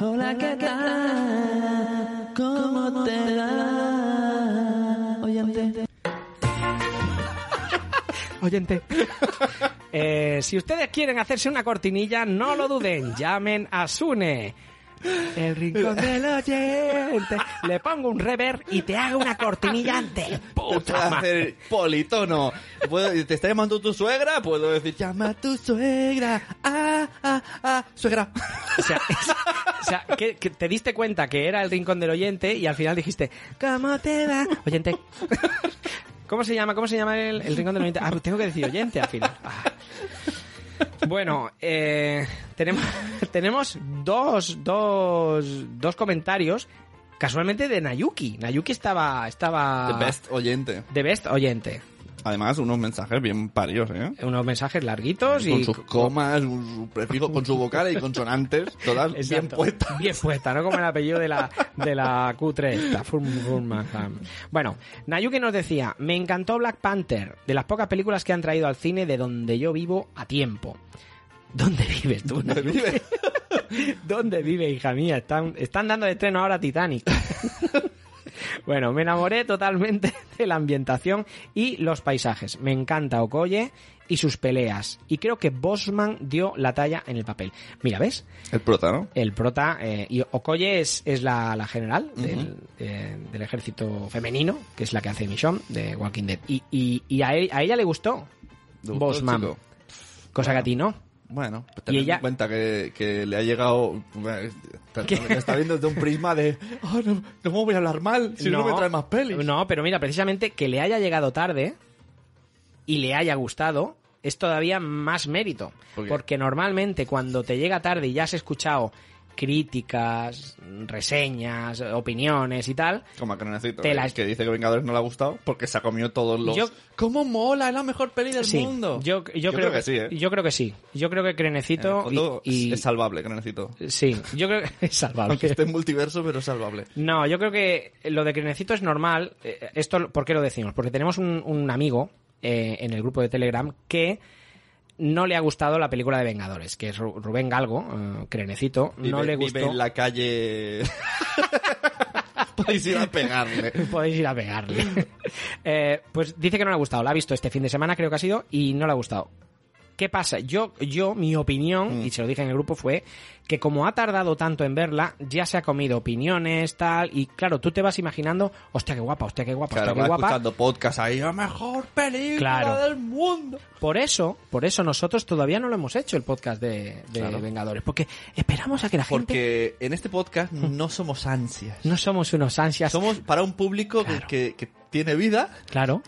Hola, ¿qué tal? ¿Cómo te Oyente.
Eh, si ustedes quieren hacerse una cortinilla, no lo duden. Llamen a Sune. El rincón del oyente. Le pongo un rever y te hago una cortinilla de puta madre.
hacer politono. Puedo- ¿Te está llamando tu suegra? Puedo decir, llama a tu suegra. Ah, ah, ah, suegra.
O sea, es- o sea, que, que te diste cuenta que era el rincón del oyente y al final dijiste, ¿cómo te va? Oyente. ¿Cómo se llama? ¿Cómo se llama el, el rincón del oyente? Ah, pues tengo que decir oyente al final. Ah. Bueno, eh, tenemos, tenemos dos, dos, dos comentarios casualmente de Nayuki. Nayuki estaba, estaba
The best oyente.
The best oyente.
Además, unos mensajes bien parios, ¿eh?
Unos mensajes larguitos
Con
y
sus comas, su prefijo, con su vocal y consonantes, todas bien puestas.
Bien puesta, ¿no? Como el apellido de la, de la Q3, esta, Furm- Furmanham. Bueno, Nayuki nos decía, me encantó Black Panther, de las pocas películas que han traído al cine de donde yo vivo a tiempo. ¿Dónde vives tú, Nayuki? ¿Dónde vive, hija mía? Están, están dando de estreno ahora Titanic. Bueno, me enamoré totalmente de la ambientación y los paisajes. Me encanta Okoye y sus peleas. Y creo que Bosman dio la talla en el papel. Mira, ¿ves?
El prota, ¿no?
El prota, eh, y Okoye es, es la, la general del, de- del ejército femenino, que es la que hace Michonne de Walking Dead. Y, y, y a, él- a ella le gustó
¿Le gustó el
Bosman, cosa que a ti no.
Bueno, pues
ella-
en cuenta que, que le ha llegado...
¿Qué?
está viendo desde un prisma de... "Ah, no, ¿Cómo voy a hablar mal si no, me trae más pelis?
No, pero mira, precisamente que le haya llegado tarde y le haya gustado es todavía más mérito. Porque normalmente cuando te llega tarde y ya has escuchado críticas, reseñas, opiniones y tal,
Como a Cronecito,
Te
eh,
la-
que dice que Vengadores no le ha gustado porque se ha comido todos los...
Yo-
¿Cómo mola? Es la mejor peli del
sí,
mundo.
yo, yo, creo,
que, sí, ¿eh?
Yo creo que sí. Yo creo que
En
Crenecito y, y-
es salvable, Cronecito.
sí, yo creo que es salvable.
Aunque esté en multiverso, pero es salvable.
No, yo creo que lo de Crenecito es normal. Eh, Esto, ¿por qué lo decimos? Porque tenemos un, un amigo eh, en el grupo de Telegram que no le ha gustado la película de Vengadores, que es Ru- Rubén Galgo, Crenecito, no
Vive-
le
Vive
gustó.
en la calle... Podéis ir a pegarle.
Podéis ir a pegarle. Eh, pues dice que no le ha gustado. La ha visto este fin de semana, creo que ha sido, y no le ha gustado. ¿Qué pasa? Yo, yo, mi opinión,
Mm.
y se lo dije en el grupo, fue que como ha tardado tanto en verla, ya se ha comido opiniones, tal, y claro, tú te vas imaginando, hostia, qué guapa, hostia, qué guapa,
Claro,
hostia, qué guapa.
escuchando podcast ahí, la mejor película
Claro.
del mundo.
Por eso, por eso nosotros todavía no lo hemos hecho el podcast de, de
Claro.
Vengadores, porque esperamos a que la gente...
Porque en este podcast no somos ansias.
No somos unos ansias.
Somos para un público que, que tiene vida,
Claro.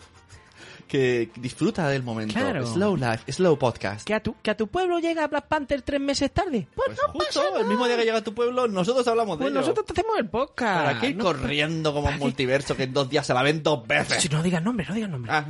Que disfruta del momento.
Claro.
Slow life, slow podcast.
¿Que a, tu, ¿Que a tu pueblo llega Black Panther tres meses tarde? Pues,
Pues
no
justo
pasa
el mismo día que llega a tu pueblo, nosotros hablamos
Pues
de ello.
nosotros hacemos el podcast.
¿Para qué ir
No-
corriendo como
¿Para
un multiverso que en dos días se la ven dos veces?
Si no digas nombre, no digas nombre.
Ah.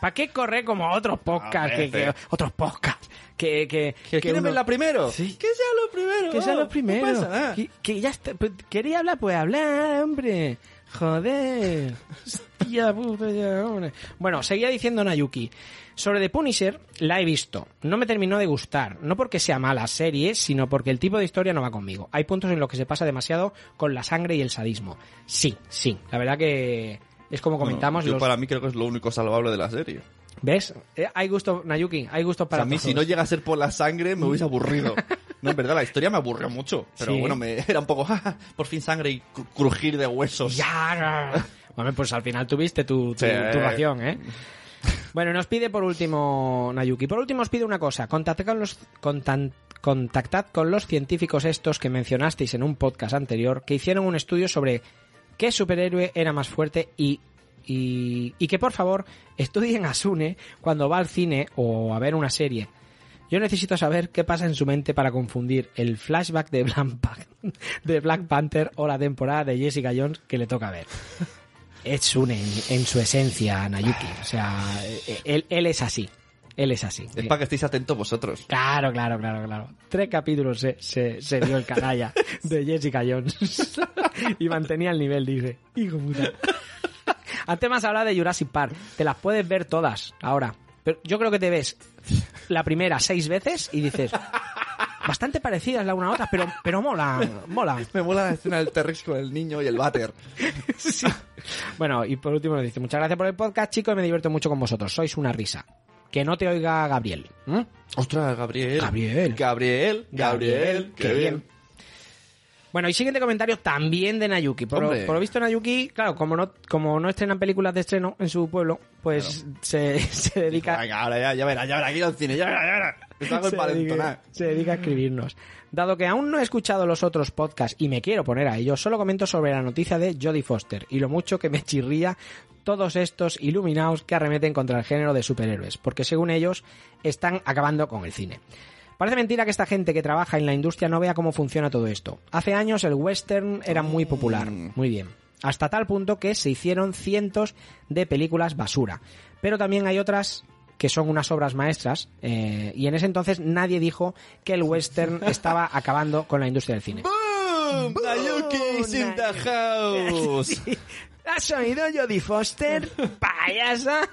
¿Para qué correr como otros podcasts? Que, que- otros podcasts. Que, que,
¿Que
uno-
verla primero?
Sí.
Que sea lo primero.
Que sea lo primero.
No pasa nada.
Que, que ya está. pues, Quería hablar, pues hablar, hombre. Joder. Hostia puta, ya, hombre. Bueno, seguía diciendo Nayuki. Sobre The Punisher, la he visto. No me terminó de gustar. No porque sea mala serie, sino porque el tipo de historia no va conmigo. Hay puntos en los que se pasa demasiado con la sangre y el sadismo. Sí, sí. La verdad que es como comentamos.
Bueno, yo
los-
para mí creo que es lo único salvable de la serie.
¿Ves? Eh, hay gusto, Nayuki, hay gusto
O sea,
para
a mí
todos.
si no llega a ser por la sangre me hubiese aburrido. No, en verdad, la historia me aburrió mucho. Pero
Sí.
bueno, me era un poco, "Ja, ja, por fin sangre y cru- crujir de huesos.
Ya. Bueno, pues al final tuviste tu, tu,
Sí.
tu ración, ¿eh? Bueno, nos pide por último Nayuki. Por último os pide una cosa. Contactad con los contan- contactad con los científicos estos que mencionasteis en un podcast anterior que hicieron un estudio sobre qué superhéroe era más fuerte y y, y que por favor estudien a Sune cuando va al cine o a ver una serie. Yo necesito saber qué pasa en su mente para confundir el flashback de Black, de Black Panther o la temporada de Jessica Jones que le toca ver. Es Sune en, en su esencia, Nayuki. O sea, eh, él, él es así. Él es así.
Es para que estéis atentos vosotros.
Claro, claro, claro, claro. Tres capítulos se, se, se dio el canalla de Jessica Jones. y mantenía el nivel, dice. Hijo puta. Antes más habla de Jurassic Park. Te las puedes ver todas ahora. Pero yo creo que te ves la primera seis veces y dices... Bastante parecidas la una a otra, pero, pero molan, molan.
Me mola la escena del T-Rex con el niño y el váter.
Sí. Bueno, y por último nos dice, muchas gracias por el podcast, chicos, me divierto mucho con vosotros. Sois una risa. Que no te oiga Gabriel. ¿Mm?
Ostras, Gabriel.
Gabriel.
Gabriel. Gabriel.
qué bien. Bueno, y siguiente comentario también de Nayuki. Por, lo visto Nayuki, claro, como no, como no estrenan películas de estreno en su pueblo, pues se, se dedica...
Venga, ahora ya, ya verás, ya verás, aquí al cine, ya verás, ya verás.
Se
para
dedica, se dedica a escribirnos. Dado que aún no he escuchado los otros podcasts y me quiero poner a ellos, solo comento sobre la noticia de Jodie Foster y lo mucho que me chirría todos estos iluminados que arremeten contra el género de superhéroes, porque según ellos están acabando con el cine. Parece mentira que esta gente que trabaja en la industria no vea cómo funciona todo esto. Hace años el western era muy popular, muy bien. Hasta tal punto que se hicieron cientos de películas basura. Pero también hay otras que son unas obras maestras, eh, y en ese entonces nadie dijo que el western estaba acabando con la industria del cine.
¡Boom! In the house.
¿Has oído Jodie Foster? ¡Payasa!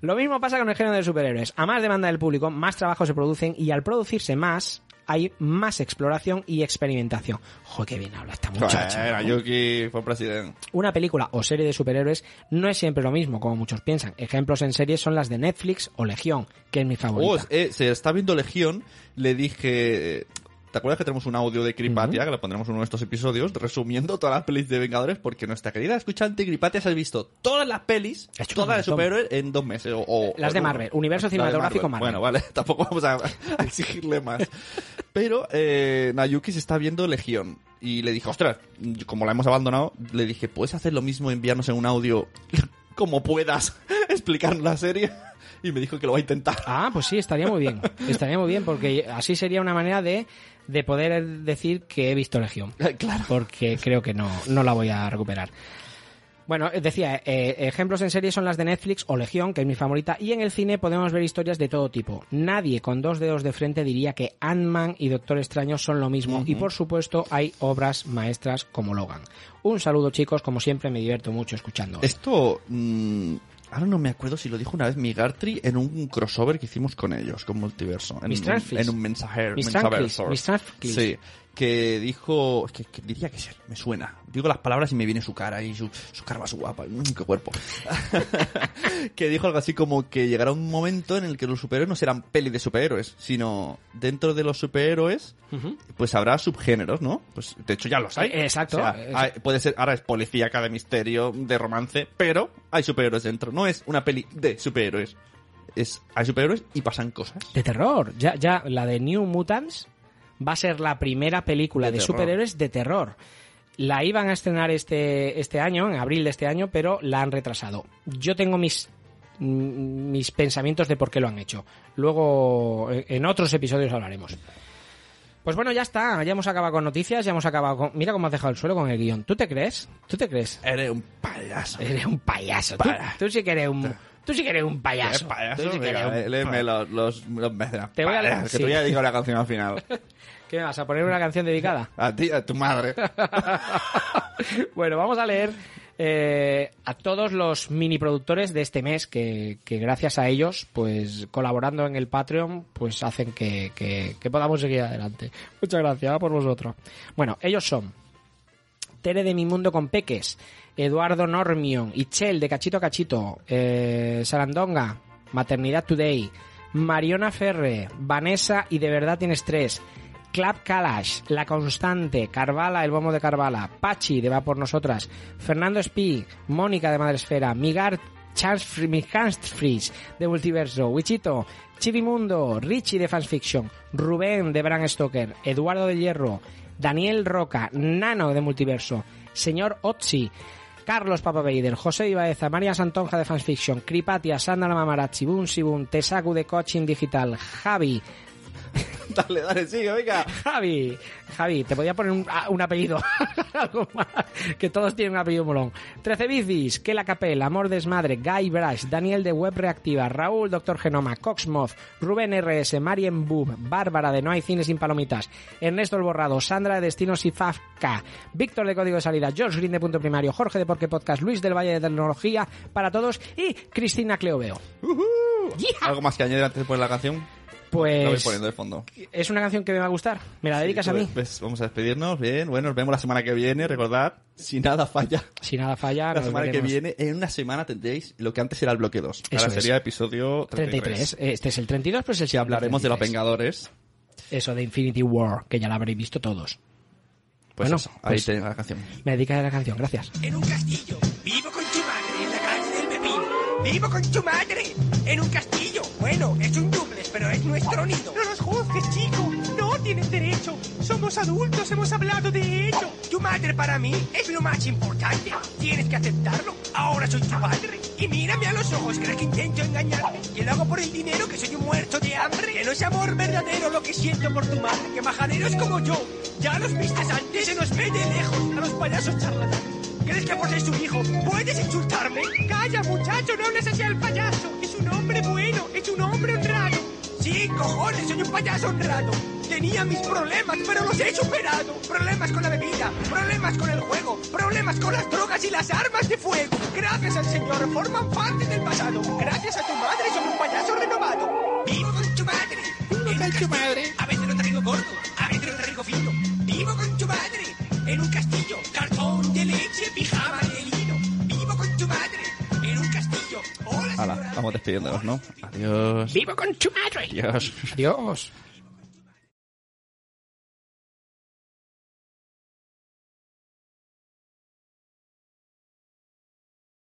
Lo mismo pasa con el género de superhéroes. A más demanda del público, más trabajos se producen y al producirse más, hay más exploración y experimentación. Joder, qué bien habla esta muchacha.
Bueno, Yuki fue presidente.
Una película o serie de superhéroes no es siempre lo mismo, como muchos piensan. Ejemplos en series son las de Netflix o Legión, que es mi
Oh,
favorita.
eh, se está viendo Legión, le dije... ¿Te acuerdas que tenemos un audio de Cripatia, que lo pondremos en uno de estos episodios, resumiendo todas las pelis de Vengadores? Porque nuestra querida escuchante Cripatia se ha visto todas las pelis, todas de superhéroes, en dos meses. O, o-
Las de. Marvel, universo cinematográfico Marvel.
Bueno, vale, tampoco vamos a, a exigirle más. Pero eh, Nayuki se está viendo Legión. Y le dije, ostras, como la hemos abandonado, le dije, ¿puedes hacer lo mismo, enviarnos en un audio como puedas, explicar la serie? Y me dijo que lo va a intentar.
Ah, pues sí, estaría muy bien. Estaría muy bien, porque así sería una manera de, de poder decir que he visto Legión.
Claro.
Porque creo que no, no la voy a recuperar. Bueno, eh, decía, eh, ejemplos en serie son las de Netflix o Legión, que es mi favorita, y en el cine podemos ver historias de todo tipo. Nadie con dos dedos de frente diría que Ant-Man y Doctor Extraño son lo mismo, y por supuesto hay obras maestras como Logan. Un saludo chicos, como siempre me divierto mucho escuchando.
Esto, mm, ahora no me acuerdo si lo dijo una vez Migartri en un crossover que hicimos con ellos, con Multiverso. En, un, en un mensajero.
Mis
mensaverso. Sí, que dijo, es que, que diría que me suena. Digo las palabras y me viene su cara y su, su cara más guapa, mm, qué cuerpo. que dijo algo así como que llegará un momento en el que los superhéroes no serán peli de superhéroes, sino dentro de los superhéroes, pues habrá subgéneros, ¿no? Pues de hecho ya los hay.
Eh, exacto.
O sea,
Es-
hay- puede ser, ahora es policíaca de misterio, de romance, pero hay superhéroes dentro. No es una peli de superhéroes. Es, hay superhéroes y pasan cosas.
De terror. Ya, ya, la de New Mutants va a ser la primera película
De
superhéroes de terror. La iban a estrenar este, este año, en abril de este año, pero la han retrasado. Yo tengo mis mm, mis pensamientos de por qué lo han hecho. Luego, eh, en otros episodios hablaremos. Pues bueno, ya está. Ya hemos acabado con noticias, ya hemos acabado con... Mira cómo has dejado el suelo con el guion. ¿Tú te crees? ¿Tú te crees?
Eres un payaso.
Eres un payaso. Tú,
Pa-
tú sí que eres un... Tú sí que eres un payaso.
¿Eres payaso?
Tú sí que eres
Venga,
un
léeme los, los, los mecenas.
Te voy a leer-
Payaso, Que
sí.
te voy a dedicar una canción al final.
¿Qué me vas a poner una canción dedicada?
A ti, a tu madre.
bueno, vamos a leer eh, a todos los mini productores de este mes que, que gracias a ellos, pues colaborando en el Patreon, pues hacen que, que- que podamos seguir adelante. Muchas gracias por vosotros. Bueno, ellos son Tere de Mi Mundo con Peques, Eduardo Normion, Ichel de Cachito a Cachito, eh, Sarandonga, Maternidad Today, Mariona Ferre, Vanessa y De Verdad Tienes Tres, Clap Kalash, La Constante, Carvala, El Bombo de Carvala, Pachi de Va por Nosotras, Fernando Spi, Mónica de Madresfera, Migar Chance Free, Freeze de Multiverso, Wichito, Chivimundo, Richie de Fans Fiction, Rubén de Bran Stoker, Eduardo de Hierro, Daniel Roca, Nano de Multiverso, Señor Otzi, Carlos Papaveider, José Ibaeza, María Santonja de Fans Fiction, Cripatia, Sandra Mamarachi, Bun Sibun, Tesaku de Coaching Digital, Javi,
dale, dale, sigue, venga.
Javi, Javi, te podía poner un, ah, un apellido, algo más, que todos tienen un apellido molón. 13 bicis, Kela Capel, Amor Desmadre, Guy Brash, Daniel de Web Reactiva, Raúl Doctor Genoma, Coxmoth, Rubén RS, Marien Boom, Bárbara de No hay cine sin palomitas, Ernesto el Borrado, Sandra de Destinos y Fafka, Víctor de Código de Salida, George Green de Punto Primario, Jorge de Porque Podcast, Luis del Valle de Tecnología para todos y Cristina Cleoveo.
¿Algo más que añadir antes de poner la canción? Lo voy
Pues
poniendo de fondo.
es una canción que me va a gustar. ¿Me la dedicas
Sí,
a mí?
pues, vamos a despedirnos. Bien, bueno, nos vemos la semana que viene. Recordad, si nada falla,
Si nada falla,
la semana que
veremos.
viene, en una semana tendréis lo que antes era el bloque 2.
Eso
Ahora
es.
sería episodio 33.
33. Este es el 32, pues el
Si hablaremos de los
33.
Vengadores,
Eso de Infinity War, que ya la habréis visto todos.
pues
Bueno,
eso, ahí
pues-
tenéis la canción.
Me dedicas a la canción, gracias.
En un castillo. Vivo con tu madre en la calle del Pepín. Vivo con tu madre en un castillo. Bueno, es un pero es nuestro nido. No nos juzgues, chico. No tienes derecho. Somos adultos, hemos hablado de ello. Tu madre para mí es lo más importante. Tienes que aceptarlo. Ahora soy tu padre. Y mírame a los ojos, ¿crees que intento engañarme? Que lo hago por el dinero, que soy un muerto de hambre. Que no es amor verdadero lo que siento por tu madre. Que majaderos como yo. Ya los viste antes, se nos ve de lejos a los payasos charlatanes. ¿Crees que por ser su hijo puedes insultarme? Calla, muchacho, no hables así al payaso. Es un hombre bueno, es un hombre honrado. Sí, cojones, soy un payaso honrado. Tenía mis problemas, pero los he superado. Problemas con la bebida, problemas con el juego, problemas con las drogas y las armas de fuego. Gracias al Señor, forman parte del pasado. Gracias a tu madre, soy un payaso renovado. Vivo con tu madre. Vivo con tu madre. A veces lo traigo gordo, a veces lo traigo fino. Vivo con tu madre. En un castillo, cartón de leche, pijama
Hala, vamos despidiéndonos, ¿no? Adiós.
¡Vivo con tu madre!
Adiós.
Dios.